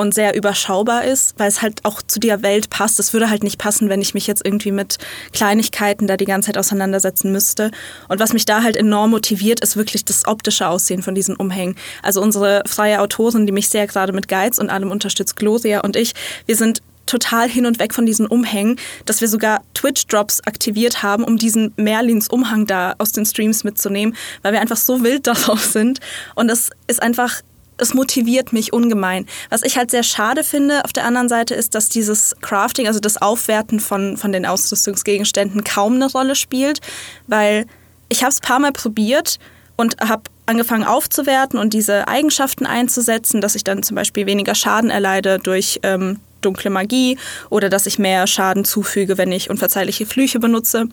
Speaker 2: und sehr überschaubar ist, weil es halt auch zu der Welt passt. Es würde halt nicht passen, wenn ich mich jetzt irgendwie mit Kleinigkeiten da die ganze Zeit auseinandersetzen müsste. Und was mich da halt enorm motiviert, ist wirklich das optische Aussehen von diesen Umhängen. Also unsere freie Autorin, die mich sehr gerade mit Guides und allem unterstützt, Gloria und ich, wir sind total hin und weg von diesen Umhängen, dass wir sogar Twitch-Drops aktiviert haben, um diesen Merlins Umhang da aus den Streams mitzunehmen, weil wir einfach so wild <laughs> darauf sind. Und das ist einfach es motiviert mich ungemein. Was ich halt sehr schade finde auf der anderen Seite ist, dass dieses Crafting, also das Aufwerten von, von den Ausrüstungsgegenständen kaum eine Rolle spielt, weil ich habe es ein paar Mal probiert und habe angefangen aufzuwerten und diese Eigenschaften einzusetzen, dass ich dann zum Beispiel weniger Schaden erleide durch ähm, dunkle Magie oder dass ich mehr Schaden zufüge, wenn ich unverzeihliche Flüche benutze.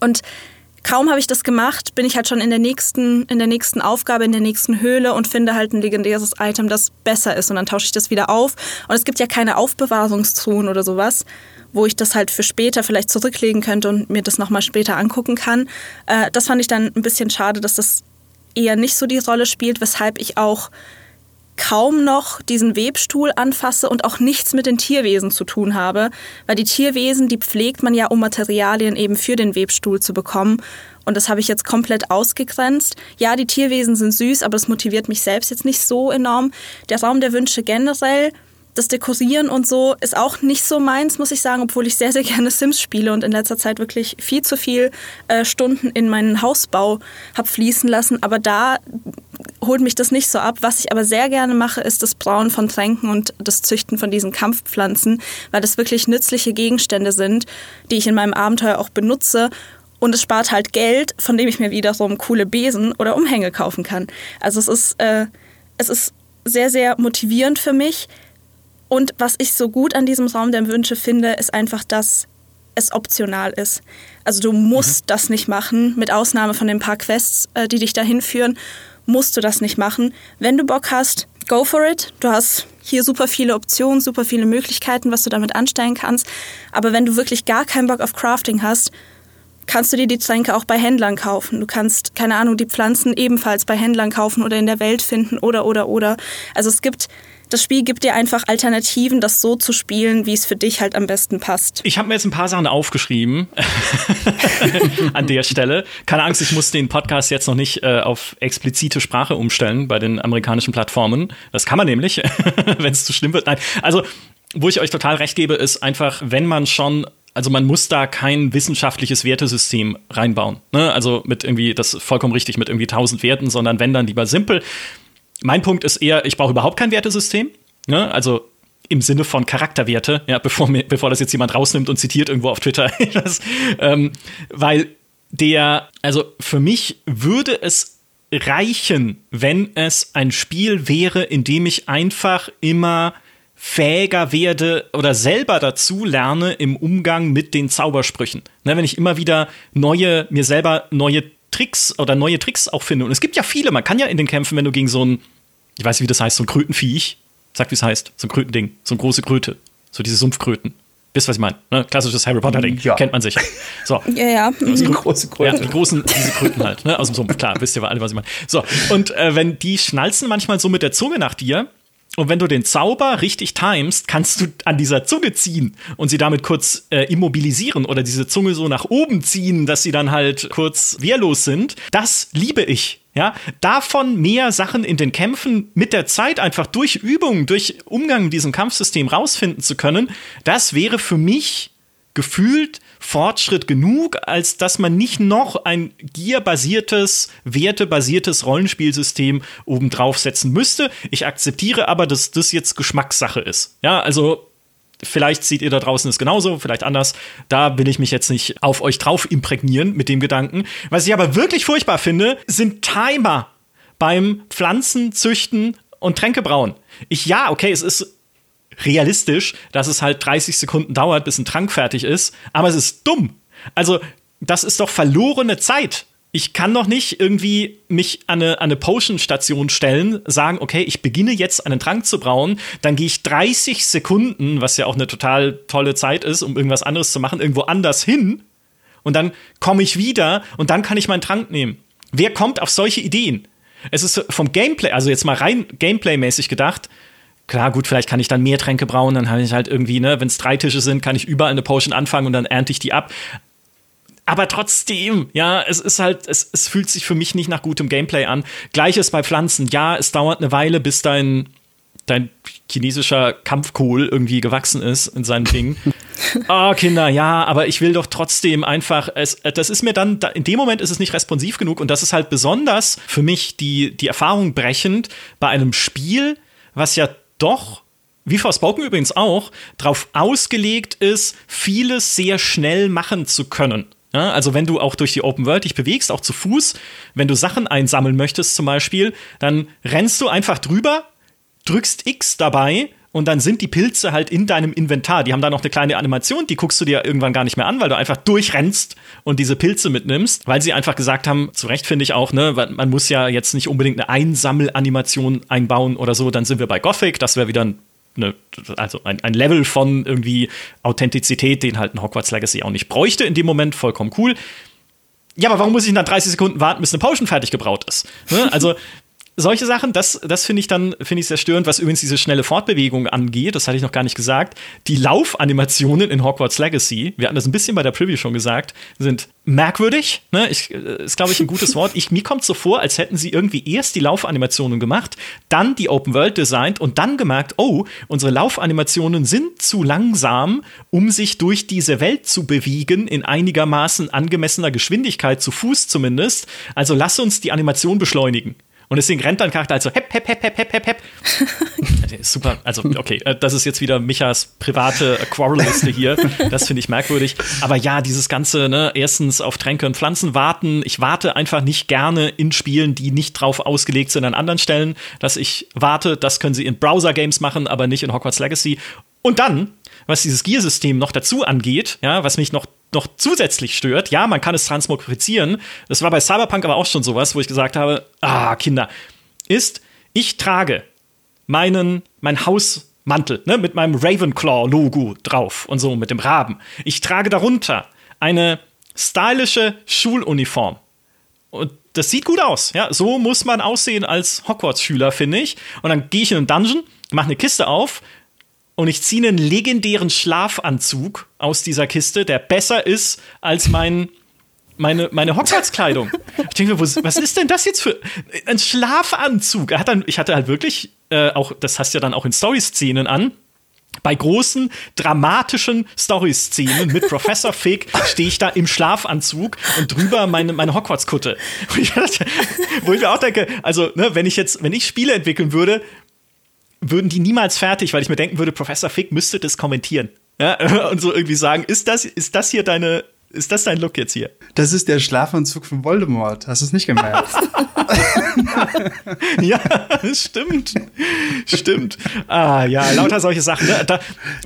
Speaker 2: Und kaum habe ich das gemacht, bin ich halt schon in der nächsten, in der nächsten Aufgabe, in der nächsten Höhle und finde halt ein legendäres Item, das besser ist. Und dann tausche ich das wieder auf. Und es gibt ja keine Aufbewahrungstruhen oder sowas, wo ich das halt für später vielleicht zurücklegen könnte und mir das nochmal später angucken kann. Äh, das fand ich dann ein bisschen schade, dass das eher nicht so die Rolle spielt, weshalb ich auch kaum noch diesen Webstuhl anfasse und auch nichts mit den Tierwesen zu tun habe, weil die Tierwesen, die pflegt man ja, um Materialien eben für den Webstuhl zu bekommen. Und das habe ich jetzt komplett ausgegrenzt. Ja, die Tierwesen sind süß, aber das motiviert mich selbst jetzt nicht so enorm. Der Raum der Wünsche generell das Dekorieren und so ist auch nicht so meins, muss ich sagen, obwohl ich sehr, sehr gerne Sims spiele und in letzter Zeit wirklich viel zu viel äh, Stunden in meinen Hausbau habe fließen lassen. Aber da holt mich das nicht so ab. Was ich aber sehr gerne mache, ist das Brauen von Tränken und das Züchten von diesen Kampfpflanzen, weil das wirklich nützliche Gegenstände sind, die ich in meinem Abenteuer auch benutze. Und es spart halt Geld, von dem ich mir wiederum coole Besen oder Umhänge kaufen kann. Also es ist, äh, es ist sehr, sehr motivierend für mich und was ich so gut an diesem Raum der Wünsche finde, ist einfach, dass es optional ist. Also du musst mhm. das nicht machen, mit Ausnahme von den paar Quests, äh, die dich dahin führen, musst du das nicht machen. Wenn du Bock hast, go for it. Du hast hier super viele Optionen, super viele Möglichkeiten, was du damit anstellen kannst. Aber wenn du wirklich gar keinen Bock auf Crafting hast, kannst du dir die Tränke auch bei Händlern kaufen. Du kannst, keine Ahnung, die Pflanzen ebenfalls bei Händlern kaufen oder in der Welt finden oder, oder, oder. Also es gibt das Spiel gibt dir einfach Alternativen, das so zu spielen, wie es für dich halt am besten passt.
Speaker 1: Ich habe mir jetzt ein paar Sachen aufgeschrieben <laughs> an der Stelle. Keine Angst, ich muss den Podcast jetzt noch nicht äh, auf explizite Sprache umstellen bei den amerikanischen Plattformen. Das kann man nämlich, <laughs> wenn es zu schlimm wird. Nein, also wo ich euch total recht gebe, ist einfach, wenn man schon also man muss da kein wissenschaftliches Wertesystem reinbauen. Ne? Also mit irgendwie, das ist vollkommen richtig, mit irgendwie tausend Werten, sondern wenn dann lieber simpel. Mein Punkt ist eher, ich brauche überhaupt kein Wertesystem. Ne? Also im Sinne von Charakterwerte, ja, bevor, mir, bevor das jetzt jemand rausnimmt und zitiert irgendwo auf Twitter. <laughs> das, ähm, weil der, also für mich würde es reichen, wenn es ein Spiel wäre, in dem ich einfach immer fähiger werde oder selber dazu lerne im Umgang mit den Zaubersprüchen. Ne, wenn ich immer wieder neue, mir selber neue Tricks oder neue Tricks auch finde. Und es gibt ja viele, man kann ja in den Kämpfen, wenn du gegen so ein, ich weiß nicht, wie das heißt, so ein Krötenviech, sag wie es heißt, so ein Krötending, so eine große Kröte, so diese Sumpfkröten. Wisst, was ich meine? Ne? Klassisches Harry Potter-Ding. Ja. Kennt man sicher. So. <laughs>
Speaker 2: Ja, ja.
Speaker 1: Die große Kröte. Ja, die großen, diese Kröten halt, ne? Aus dem Sumpf. Klar, wisst ihr alle, was ich meine. So. Und äh, wenn die schnalzen manchmal so mit der Zunge nach dir, und wenn du den Zauber richtig timest, kannst du an dieser Zunge ziehen und sie damit kurz äh, immobilisieren oder diese Zunge so nach oben ziehen, dass sie dann halt kurz wehrlos sind. Das liebe ich. Ja, davon mehr Sachen in den Kämpfen mit der Zeit einfach durch Übung, durch Umgang mit diesem Kampfsystem rausfinden zu können, das wäre für mich gefühlt Fortschritt genug, als dass man nicht noch ein Gear-basiertes, wertebasiertes Rollenspielsystem obendrauf setzen müsste. Ich akzeptiere aber, dass das jetzt Geschmackssache ist. Ja, also Vielleicht seht ihr da draußen es genauso, vielleicht anders. Da will ich mich jetzt nicht auf euch drauf imprägnieren mit dem Gedanken. Was ich aber wirklich furchtbar finde, sind Timer beim Pflanzen züchten und Tränke brauen. Ich ja, okay, es ist realistisch, dass es halt 30 Sekunden dauert, bis ein Trank fertig ist, aber es ist dumm. Also, das ist doch verlorene Zeit. Ich kann doch nicht irgendwie mich an eine, an eine Potion-Station stellen, sagen, okay, ich beginne jetzt einen Trank zu brauen, dann gehe ich 30 Sekunden, was ja auch eine total tolle Zeit ist, um irgendwas anderes zu machen, irgendwo anders hin und dann komme ich wieder und dann kann ich meinen Trank nehmen. Wer kommt auf solche Ideen? Es ist vom Gameplay, also jetzt mal rein Gameplay-mäßig gedacht, klar, gut, vielleicht kann ich dann mehr Tränke brauen, dann habe ich halt irgendwie, ne, wenn es drei Tische sind, kann ich überall eine Potion anfangen und dann ernte ich die ab. Aber trotzdem, ja, es ist halt, es, es fühlt sich für mich nicht nach gutem Gameplay an. Gleiches bei Pflanzen. Ja, es dauert eine Weile, bis dein, dein chinesischer Kampfkohl irgendwie gewachsen ist in seinem Ding. oh, <laughs> Kinder, ja, aber ich will doch trotzdem einfach, es, das ist mir dann, in dem Moment ist es nicht responsiv genug und das ist halt besonders für mich die, die Erfahrung brechend bei einem Spiel, was ja doch wie Forspoken übrigens auch, darauf ausgelegt ist, vieles sehr schnell machen zu können. Ja, also wenn du auch durch die Open World dich bewegst, auch zu Fuß, wenn du Sachen einsammeln möchtest zum Beispiel, dann rennst du einfach drüber, drückst X dabei und dann sind die Pilze halt in deinem Inventar. Die haben da noch eine kleine Animation, die guckst du dir irgendwann gar nicht mehr an, weil du einfach durchrennst und diese Pilze mitnimmst, weil sie einfach gesagt haben, zu Recht finde ich auch, ne, man muss ja jetzt nicht unbedingt eine Einsammelanimation einbauen oder so, dann sind wir bei Gothic, das wäre wieder ein eine, also ein, ein Level von irgendwie Authentizität, den halt ein Hogwarts Legacy auch nicht bräuchte in dem Moment, vollkommen cool. Ja, aber warum muss ich dann 30 Sekunden warten, bis eine Potion fertig gebraut ist? Ne? Also <laughs> solche Sachen, das, das finde ich dann finde ich sehr störend, was übrigens diese schnelle Fortbewegung angeht. Das hatte ich noch gar nicht gesagt. Die Laufanimationen in Hogwarts Legacy, wir hatten das ein bisschen bei der Preview schon gesagt, sind merkwürdig. Ne? Ich, äh, ist, glaube ich, ein gutes <laughs> Wort. Ich, mir kommt so vor, als hätten sie irgendwie erst die Laufanimationen gemacht, dann die Open World designt und dann gemerkt, oh, unsere Laufanimationen sind zu langsam, um sich durch diese Welt zu bewegen, in einigermaßen angemessener Geschwindigkeit, zu Fuß zumindest. Also lass uns die Animation beschleunigen. Und deswegen rennt dann Charakter halt so hepp, hepp, hepp, hepp, hepp, hepp, hepp. <laughs> Super, also okay, äh, das ist jetzt wieder Michas private Quarrel-Liste hier. Das finde ich merkwürdig. Aber ja, dieses ganze, ne, erstens auf Tränke und Pflanzen warten. Ich warte einfach nicht gerne in Spielen, die nicht drauf ausgelegt sind an anderen Stellen, dass ich warte. Das können sie in Browser-Games machen, aber nicht in Hogwarts Legacy. Und dann, was dieses Gear-System noch dazu angeht, ja, was mich noch noch zusätzlich stört, ja, man kann es transmogrifizieren. Das war bei Cyberpunk aber auch schon sowas, wo ich gesagt habe, ah, Kinder, ist, ich trage meinen, mein Hausmantel, ne, mit meinem Ravenclaw-Logo drauf und so, mit dem Raben. Ich trage darunter eine stylische Schuluniform. Und das sieht gut aus. Ja, so muss man aussehen als Hogwarts-Schüler, finde ich. Und dann gehe ich in einen Dungeon, mache eine Kiste auf, und ich ziehe einen legendären Schlafanzug aus dieser Kiste, der besser ist als mein meine, meine Hogwarts-Kleidung. Ich denke mir, was ist denn das jetzt für ein Schlafanzug? Er hat dann, ich hatte halt wirklich äh, auch, das hast ja dann auch in Story-Szenen an. Bei großen, dramatischen Story-Szenen mit Professor Fig stehe ich da im Schlafanzug und drüber meine, meine Hogwarts-Kutte. Wo ich mir auch denke, also, ne, wenn ich jetzt, wenn ich Spiele entwickeln würde, würden die niemals fertig, weil ich mir denken würde, Professor Fick müsste das kommentieren. Ja, <laughs> und so irgendwie sagen, ist das, ist das hier deine, ist das dein Look jetzt hier?
Speaker 3: Das ist der Schlafanzug von Voldemort. Hast du es nicht gemerkt? <laughs>
Speaker 1: ja, <laughs> stimmt. Stimmt. Ah, ja, lauter solche Sachen. Ne? Da,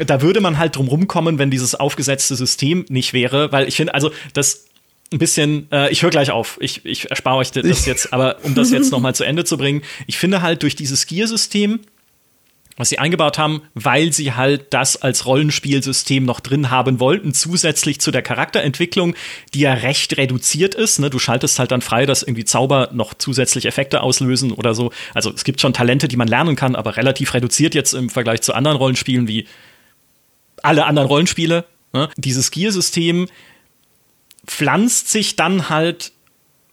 Speaker 1: da würde man halt drum rumkommen, wenn dieses aufgesetzte System nicht wäre, weil ich finde, also das ein bisschen, äh, ich höre gleich auf, ich, ich erspare euch das jetzt, aber um das jetzt noch mal zu Ende zu bringen, ich finde halt durch dieses Gear-System was sie eingebaut haben, weil sie halt das als Rollenspielsystem noch drin haben wollten, zusätzlich zu der Charakterentwicklung, die ja recht reduziert ist. Ne? Du schaltest halt dann frei, dass irgendwie Zauber noch zusätzlich Effekte auslösen oder so. Also es gibt schon Talente, die man lernen kann, aber relativ reduziert jetzt im Vergleich zu anderen Rollenspielen wie alle anderen Rollenspiele. Ne? Dieses Gear-System pflanzt sich dann halt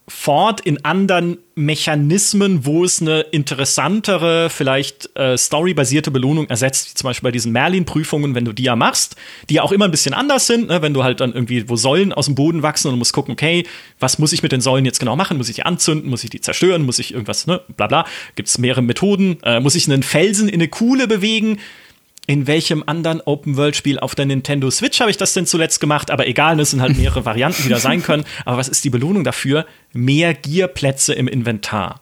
Speaker 1: fort in anderen Mechanismen, wo es eine interessantere, vielleicht äh, storybasierte Belohnung ersetzt, wie zum Beispiel bei diesen Merlin-Prüfungen, wenn du die ja machst, die ja auch immer ein bisschen anders sind, ne? wenn du halt dann irgendwie, wo Säulen aus dem Boden wachsen und du musst gucken, okay, was muss ich mit den Säulen jetzt genau machen? Muss ich die anzünden? Muss ich die zerstören? Muss ich irgendwas, ne, bla bla. Gibt es mehrere Methoden? Äh, muss ich einen Felsen in eine Kuhle bewegen? In welchem anderen Open-World-Spiel auf der Nintendo Switch habe ich das denn zuletzt gemacht? Aber egal, es sind halt mehrere <laughs> Varianten, die da sein können. Aber was ist die Belohnung dafür? Mehr Gear-Plätze im Inventar.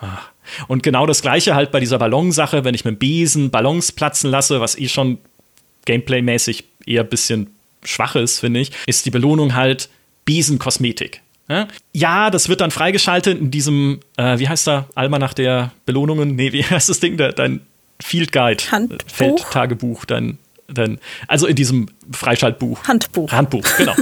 Speaker 1: Ach. Und genau das gleiche halt bei dieser Ballonsache, wenn ich mit dem Besen Ballons platzen lasse, was eh schon gameplaymäßig eher ein bisschen schwach ist, finde ich, ist die Belohnung halt Besenkosmetik. Ja, das wird dann freigeschaltet in diesem, äh, wie heißt da, Almanach der Belohnungen? Nee, wie <laughs> heißt das Ding? Der, dein Field Guide,
Speaker 2: Handbuch?
Speaker 1: Feldtagebuch, dein, dein, also in diesem Freischaltbuch.
Speaker 2: Handbuch.
Speaker 1: Handbuch, genau.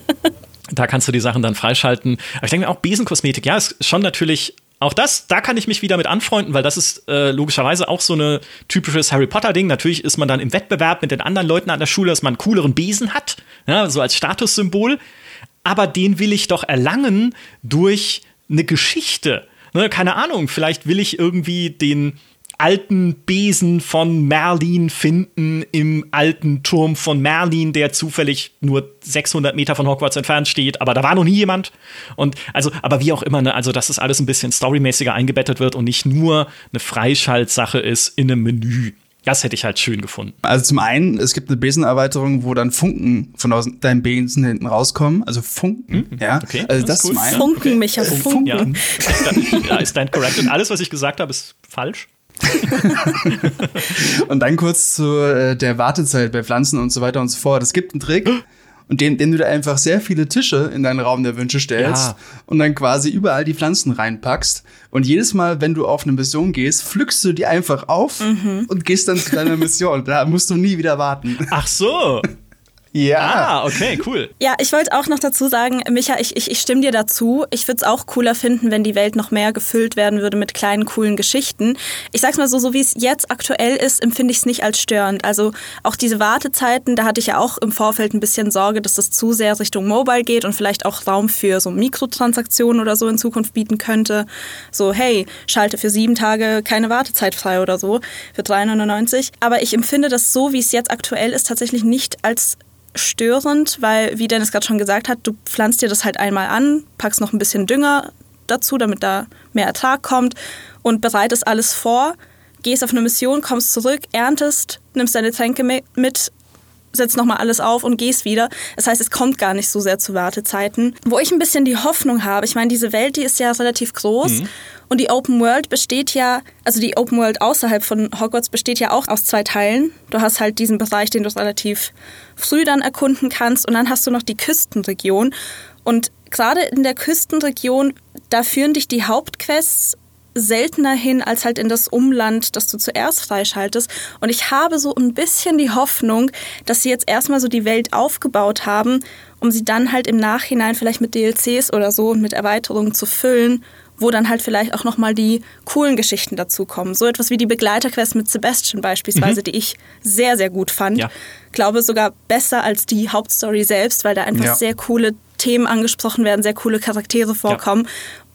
Speaker 1: <laughs> da kannst du die Sachen dann freischalten. Aber ich denke mir auch Besenkosmetik, ja, ist schon natürlich auch das, da kann ich mich wieder mit anfreunden, weil das ist äh, logischerweise auch so eine typisches Harry Potter-Ding. Natürlich ist man dann im Wettbewerb mit den anderen Leuten an der Schule, dass man einen cooleren Besen hat, ja, so als Statussymbol. Aber den will ich doch erlangen durch eine Geschichte. Ne, keine Ahnung, vielleicht will ich irgendwie den alten Besen von Merlin finden im alten Turm von Merlin, der zufällig nur 600 Meter von Hogwarts entfernt steht, aber da war noch nie jemand. Und also, aber wie auch immer, ne, also dass das alles ein bisschen storymäßiger eingebettet wird und nicht nur eine Freischaltsache ist in einem Menü. Das hätte ich halt schön gefunden.
Speaker 3: Also zum einen, es gibt eine Besenerweiterung, wo dann Funken von aus deinem Besen hinten rauskommen. Also Funken, mhm. ja.
Speaker 1: Okay,
Speaker 3: also
Speaker 1: das,
Speaker 3: das cool. zum einen.
Speaker 2: Funken, Micha, Funken.
Speaker 1: Ja, ja, ist dann korrekt. Und alles, was ich gesagt habe, ist falsch. <laughs>
Speaker 3: und dann kurz zu äh, der Wartezeit bei Pflanzen und so weiter und so fort. Es gibt einen Trick. Und den, den du da einfach sehr viele Tische in deinen Raum der Wünsche stellst ja. und dann quasi überall die Pflanzen reinpackst. Und jedes Mal, wenn du auf eine Mission gehst, pflückst du die einfach auf mhm. und gehst dann zu deiner Mission. Da musst du nie wieder warten.
Speaker 1: Ach so. <laughs>
Speaker 3: Ja.
Speaker 1: Ah, okay, cool.
Speaker 2: Ja, ich wollte auch noch dazu sagen, Micha, ich, ich, ich stimme dir dazu. Ich würde es auch cooler finden, wenn die Welt noch mehr gefüllt werden würde mit kleinen, coolen Geschichten. Ich sag's mal so, so wie es jetzt aktuell ist, empfinde ich es nicht als störend. Also auch diese Wartezeiten, da hatte ich ja auch im Vorfeld ein bisschen Sorge, dass das zu sehr Richtung Mobile geht und vielleicht auch Raum für so Mikrotransaktionen oder so in Zukunft bieten könnte. So, hey, schalte für sieben Tage keine Wartezeit frei oder so für 3,99. Aber ich empfinde das so, wie es jetzt aktuell ist, tatsächlich nicht als störend, weil, wie Dennis gerade schon gesagt hat, du pflanzt dir das halt einmal an, packst noch ein bisschen Dünger dazu, damit da mehr Ertrag kommt und bereitest alles vor, gehst auf eine Mission, kommst zurück, erntest, nimmst deine Tränke mit, setzt nochmal alles auf und gehst wieder. Das heißt, es kommt gar nicht so sehr zu Wartezeiten. Wo ich ein bisschen die Hoffnung habe, ich meine, diese Welt, die ist ja relativ groß mhm. und die Open World besteht ja, also die Open World außerhalb von Hogwarts besteht ja auch aus zwei Teilen. Du hast halt diesen Bereich, den du relativ früh dann erkunden kannst. Und dann hast du noch die Küstenregion. Und gerade in der Küstenregion, da führen dich die Hauptquests seltener hin als halt in das Umland, das du zuerst freischaltest. Und ich habe so ein bisschen die Hoffnung, dass sie jetzt erstmal so die Welt aufgebaut haben, um sie dann halt im Nachhinein vielleicht mit DLCs oder so und mit Erweiterungen zu füllen wo dann halt vielleicht auch nochmal die coolen Geschichten dazukommen. So etwas wie die Begleiterquest mit Sebastian beispielsweise, mhm. die ich sehr, sehr gut fand. Ja. Glaube sogar besser als die Hauptstory selbst, weil da einfach ja. sehr coole Themen angesprochen werden, sehr coole Charaktere vorkommen. Ja.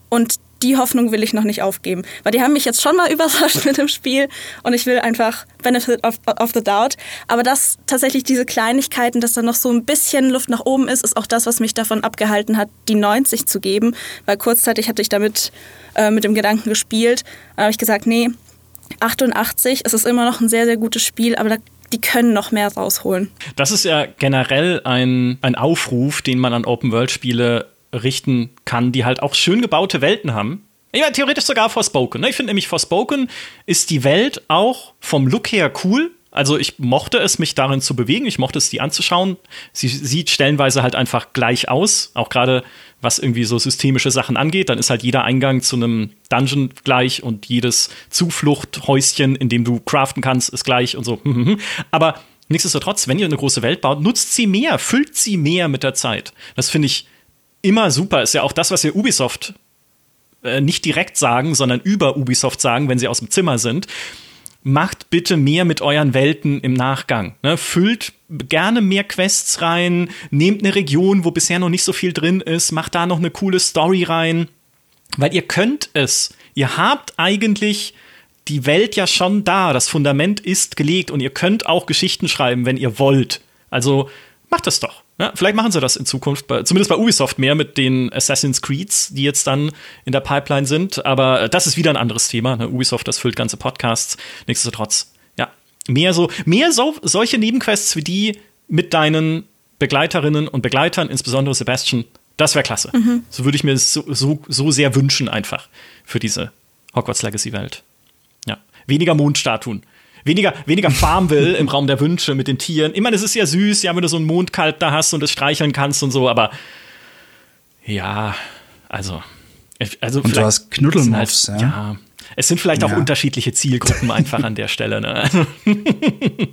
Speaker 2: Und die Hoffnung will ich noch nicht aufgeben. Weil die haben mich jetzt schon mal <laughs> überrascht mit dem Spiel und ich will einfach Benefit of, of the Doubt. Aber dass tatsächlich diese Kleinigkeiten, dass da noch so ein bisschen Luft nach oben ist, ist auch das, was mich davon abgehalten hat, die 90 zu geben. Weil kurzzeitig hatte ich damit äh, mit dem Gedanken gespielt. Da habe ich gesagt, nee, 88, es ist immer noch ein sehr, sehr gutes Spiel, aber da die können noch mehr rausholen.
Speaker 1: Das ist ja generell ein, ein Aufruf, den man an Open-World-Spiele richten kann, die halt auch schön gebaute Welten haben. Ja, theoretisch sogar Forspoken. Ne? Ich finde nämlich, Forspoken ist die Welt auch vom Look her cool. Also ich mochte es, mich darin zu bewegen. Ich mochte es, die anzuschauen. Sie sieht stellenweise halt einfach gleich aus. Auch gerade was irgendwie so systemische Sachen angeht. Dann ist halt jeder Eingang zu einem Dungeon gleich und jedes Zufluchthäuschen, in dem du craften kannst, ist gleich und so. <laughs> Aber nichtsdestotrotz, wenn ihr eine große Welt baut, nutzt sie mehr, füllt sie mehr mit der Zeit. Das finde ich immer super. Ist ja auch das, was wir Ubisoft äh, nicht direkt sagen, sondern über Ubisoft sagen, wenn sie aus dem Zimmer sind. Macht bitte mehr mit euren Welten im Nachgang. Ne? Füllt gerne mehr Quests rein, nehmt eine Region, wo bisher noch nicht so viel drin ist, macht da noch eine coole Story rein. Weil ihr könnt es. Ihr habt eigentlich die Welt ja schon da. Das Fundament ist gelegt und ihr könnt auch Geschichten schreiben, wenn ihr wollt. Also macht das doch. Ja, vielleicht machen sie das in Zukunft, bei, zumindest bei Ubisoft mehr mit den Assassin's Creeds, die jetzt dann in der Pipeline sind. Aber äh, das ist wieder ein anderes Thema. Ne? Ubisoft, das füllt ganze Podcasts. Nichtsdestotrotz, ja, mehr so, mehr so, solche Nebenquests wie die mit deinen Begleiterinnen und Begleitern, insbesondere Sebastian, das wäre klasse. Mhm. So würde ich mir so, so, so sehr wünschen, einfach für diese Hogwarts Legacy-Welt. Ja. Weniger Mondstatuen weniger, weniger Farmville im Raum der Wünsche mit den Tieren. Immer, das ist ja süß, ja, wenn du so einen Mondkalb da hast und das streicheln kannst und so, aber ja, also. also
Speaker 3: und du hast Knuddelmuffs, halt, ja. ja.
Speaker 1: Es sind vielleicht auch unterschiedliche Zielgruppen einfach an der Stelle. Ne? <laughs>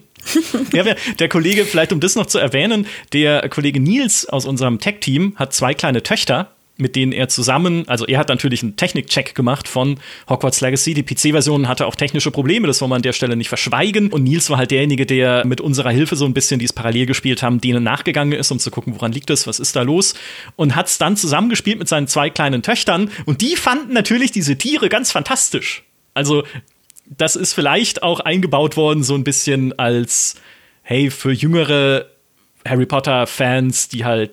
Speaker 1: ja, der Kollege, vielleicht um das noch zu erwähnen, der Kollege Nils aus unserem Tech-Team hat zwei kleine Töchter mit denen er zusammen, also er hat natürlich einen Technik-Check gemacht von Hogwarts Legacy. Die PC-Version hatte auch technische Probleme, das wollen wir an der Stelle nicht verschweigen. Und Nils war halt derjenige, der mit unserer Hilfe so ein bisschen, die es parallel gespielt haben, denen nachgegangen ist, um zu gucken, woran liegt es, was ist da los. Und hat es dann zusammengespielt mit seinen zwei kleinen Töchtern. Und die fanden natürlich diese Tiere ganz fantastisch. Also das ist vielleicht auch eingebaut worden, so ein bisschen als, hey, für jüngere Harry Potter-Fans, die halt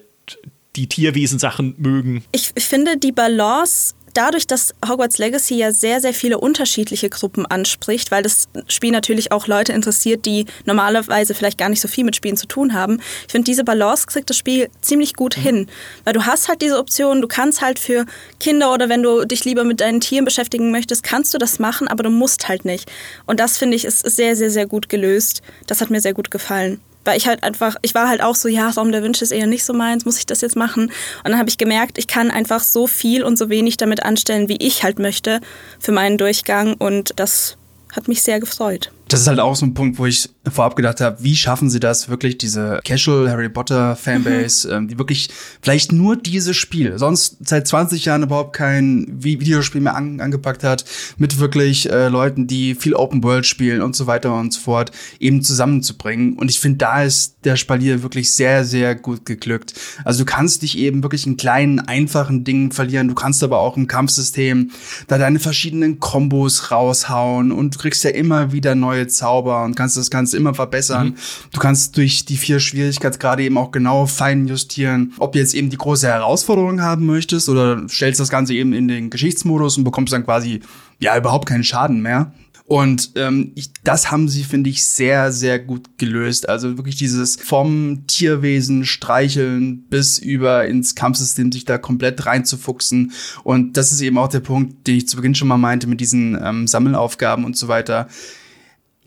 Speaker 1: die Tierwesen-Sachen mögen.
Speaker 2: Ich, finde die Balance dadurch, dass Hogwarts Legacy ja sehr, sehr viele unterschiedliche Gruppen anspricht, weil das Spiel natürlich auch Leute interessiert, die normalerweise vielleicht gar nicht so viel mit Spielen zu tun haben. Ich finde, diese Balance kriegt das Spiel ziemlich gut mhm. hin, weil du hast halt diese Option, du kannst halt für Kinder oder wenn du dich lieber mit deinen Tieren beschäftigen möchtest, kannst du das machen, aber du musst halt nicht. Und das finde ich ist sehr, sehr, sehr gut gelöst. Das hat mir sehr gut gefallen weil ich halt einfach, ich war halt auch so, ja, Raum der Wünsche ist eher nicht so meins, muss ich das jetzt machen? Und dann habe ich gemerkt, ich kann einfach so viel und so wenig damit anstellen, wie ich halt möchte für meinen Durchgang und das hat mich sehr gefreut.
Speaker 3: Das ist halt auch so ein Punkt, wo ich vorab gedacht habe, wie schaffen sie das wirklich, diese Casual Harry Potter Fanbase, mhm. ähm, die wirklich vielleicht nur dieses Spiel, sonst seit 20 Jahren überhaupt kein Videospiel mehr an, angepackt hat, mit wirklich äh, Leuten, die viel Open World spielen und so weiter und so fort, eben zusammenzubringen. Und ich finde, da ist der Spalier wirklich sehr, sehr gut geglückt. Also du kannst dich eben wirklich in kleinen, einfachen Dingen verlieren. Du kannst aber auch im Kampfsystem da deine verschiedenen Kombos raushauen und du kriegst ja immer wieder neue Zauber und kannst das Ganze immer verbessern. Mhm. Du kannst durch die vier Schwierigkeitsgrade eben auch genau fein justieren, ob du jetzt eben die große Herausforderung haben möchtest oder stellst das Ganze eben in den Geschichtsmodus und bekommst dann quasi ja überhaupt keinen Schaden mehr. Und ähm, ich, das haben sie, finde ich, sehr, sehr gut gelöst. Also wirklich dieses vom Tierwesen streicheln bis über ins Kampfsystem sich da komplett reinzufuchsen. Und das ist eben auch der Punkt, den ich zu Beginn schon mal meinte mit diesen ähm, Sammelaufgaben und so weiter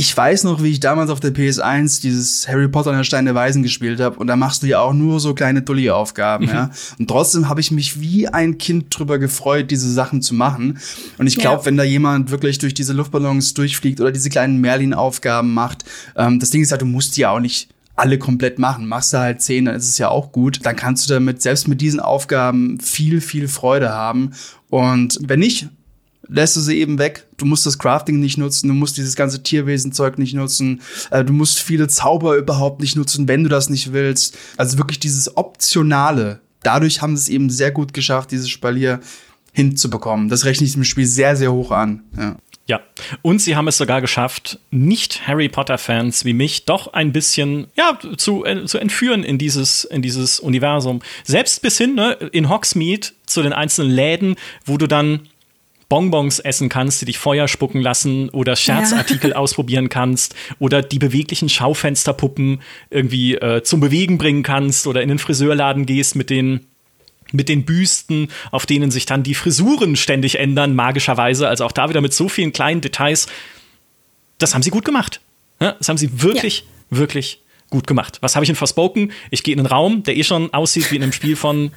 Speaker 3: ich weiß noch, wie ich damals auf der PS1 dieses Harry Potter und der Stein der Weisen gespielt habe und da machst du ja auch nur so kleine Dulli-Aufgaben, ja. Und trotzdem habe ich mich wie ein Kind drüber gefreut, diese Sachen zu machen. Und ich glaube, ja. wenn da jemand wirklich durch diese Luftballons durchfliegt oder diese kleinen Merlin-Aufgaben macht, ähm, das Ding ist halt, du musst die ja auch nicht alle komplett machen. Machst du halt zehn, dann ist es ja auch gut. Dann kannst du damit selbst mit diesen Aufgaben viel, viel Freude haben. Und wenn nicht, lässt du sie eben weg. Du musst das Crafting nicht nutzen, du musst dieses ganze Tierwesenzeug nicht nutzen, äh, du musst viele Zauber überhaupt nicht nutzen, wenn du das nicht willst. Also wirklich dieses Optionale. Dadurch haben sie es eben sehr gut geschafft, dieses Spalier hinzubekommen. Das rechne ich dem Spiel sehr, sehr hoch an. Ja.
Speaker 1: Ja, und sie haben es sogar geschafft, nicht Harry Potter-Fans wie mich doch ein bisschen ja, zu, äh, zu entführen in dieses, in dieses Universum. Selbst bis hin ne, in Hogsmeade zu den einzelnen Läden, wo du dann Bonbons essen kannst, die dich Feuer spucken lassen oder Scherzartikel ja. <laughs> ausprobieren kannst oder die beweglichen Schaufensterpuppen irgendwie äh, zum Bewegen bringen kannst oder in den Friseurladen gehst mit den mit den Büsten, auf denen sich dann die Frisuren ständig ändern, magischerweise. Also auch da wieder mit so vielen kleinen Details. Das haben sie gut gemacht. Das haben sie wirklich, ja. wirklich gut gemacht. Was habe ich in Forspoken? Ich gehe in einen Raum, der eh schon aussieht wie in einem Spiel von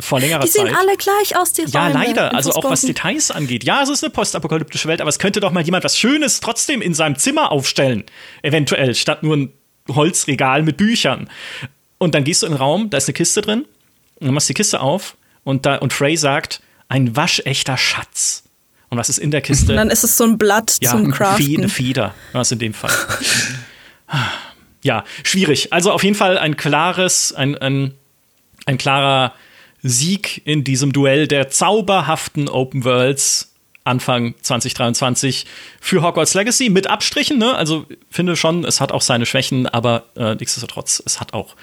Speaker 1: vor längerer Zeit.
Speaker 2: Die sehen
Speaker 1: Zeit.
Speaker 2: alle gleich aus, die
Speaker 1: Ja, leider. Also auch was Details angeht. Ja, es ist eine postapokalyptische Welt, aber es könnte doch mal jemand was Schönes trotzdem in seinem Zimmer aufstellen. Eventuell, statt nur ein Holzregal mit Büchern. Und dann gehst du in den Raum, da ist eine Kiste drin, und dann machst du die Kiste auf und, da, und Frey sagt, ein waschechter Schatz. Und was ist in der Kiste? Und
Speaker 2: dann ist es so ein Blatt ja, zum Craften.
Speaker 1: Eine Feder, was in dem Fall. ja, schwierig. Also auf jeden Fall ein klares, ein, ein, ein klarer Sieg in diesem Duell der zauberhaften Open Worlds Anfang 2023 für Hogwarts Legacy mit Abstrichen. Ne? Also finde schon, es hat auch seine Schwächen, aber äh, nichtsdestotrotz, es hat auch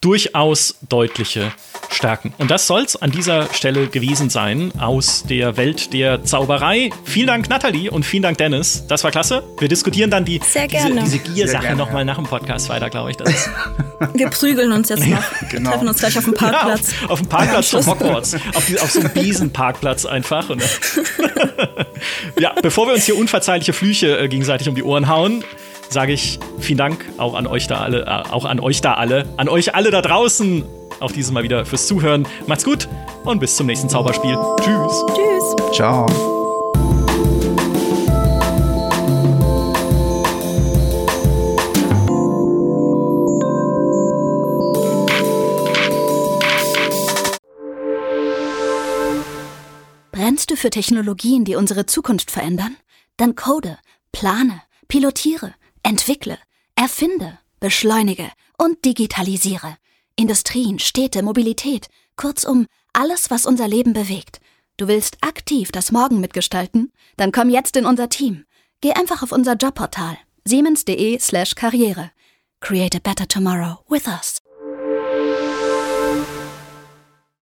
Speaker 1: durchaus deutliche Stärken. Und das soll es an dieser Stelle gewesen sein aus der Welt der Zauberei. Vielen Dank, Nathalie, und vielen Dank, Dennis. Das war klasse. Wir diskutieren dann die,
Speaker 2: Sehr
Speaker 1: diese, diese Gier-Sache nochmal nach dem Podcast weiter, glaube ich. <laughs>
Speaker 2: Wir prügeln uns jetzt noch. genau. Treffen uns gleich auf dem Parkplatz. <laughs>
Speaker 1: Ja, auf, auf, dem Parkplatz von Hogwarts. auf, die, auf so einem Biesenparkplatz einfach. Und, <laughs> ja, bevor wir uns hier unverzeihliche Flüche äh, gegenseitig um die Ohren hauen, sage ich vielen Dank auch an euch da alle, äh, auch an euch da alle, an euch alle da draußen. Auch dieses Mal wieder fürs Zuhören. Macht's gut und bis zum nächsten Zauberspiel. Tschüss.
Speaker 2: Tschüss.
Speaker 3: Ciao.
Speaker 4: Brennst du für Technologien, die unsere Zukunft verändern? Dann code, plane, pilotiere Entwickle, erfinde, beschleunige und digitalisiere. Industrien, Städte, Mobilität, kurzum alles, was unser Leben bewegt. Du willst aktiv das Morgen mitgestalten? Dann komm jetzt in unser Team. Geh einfach auf unser Jobportal siemens.de/karriere. Create a better tomorrow with us.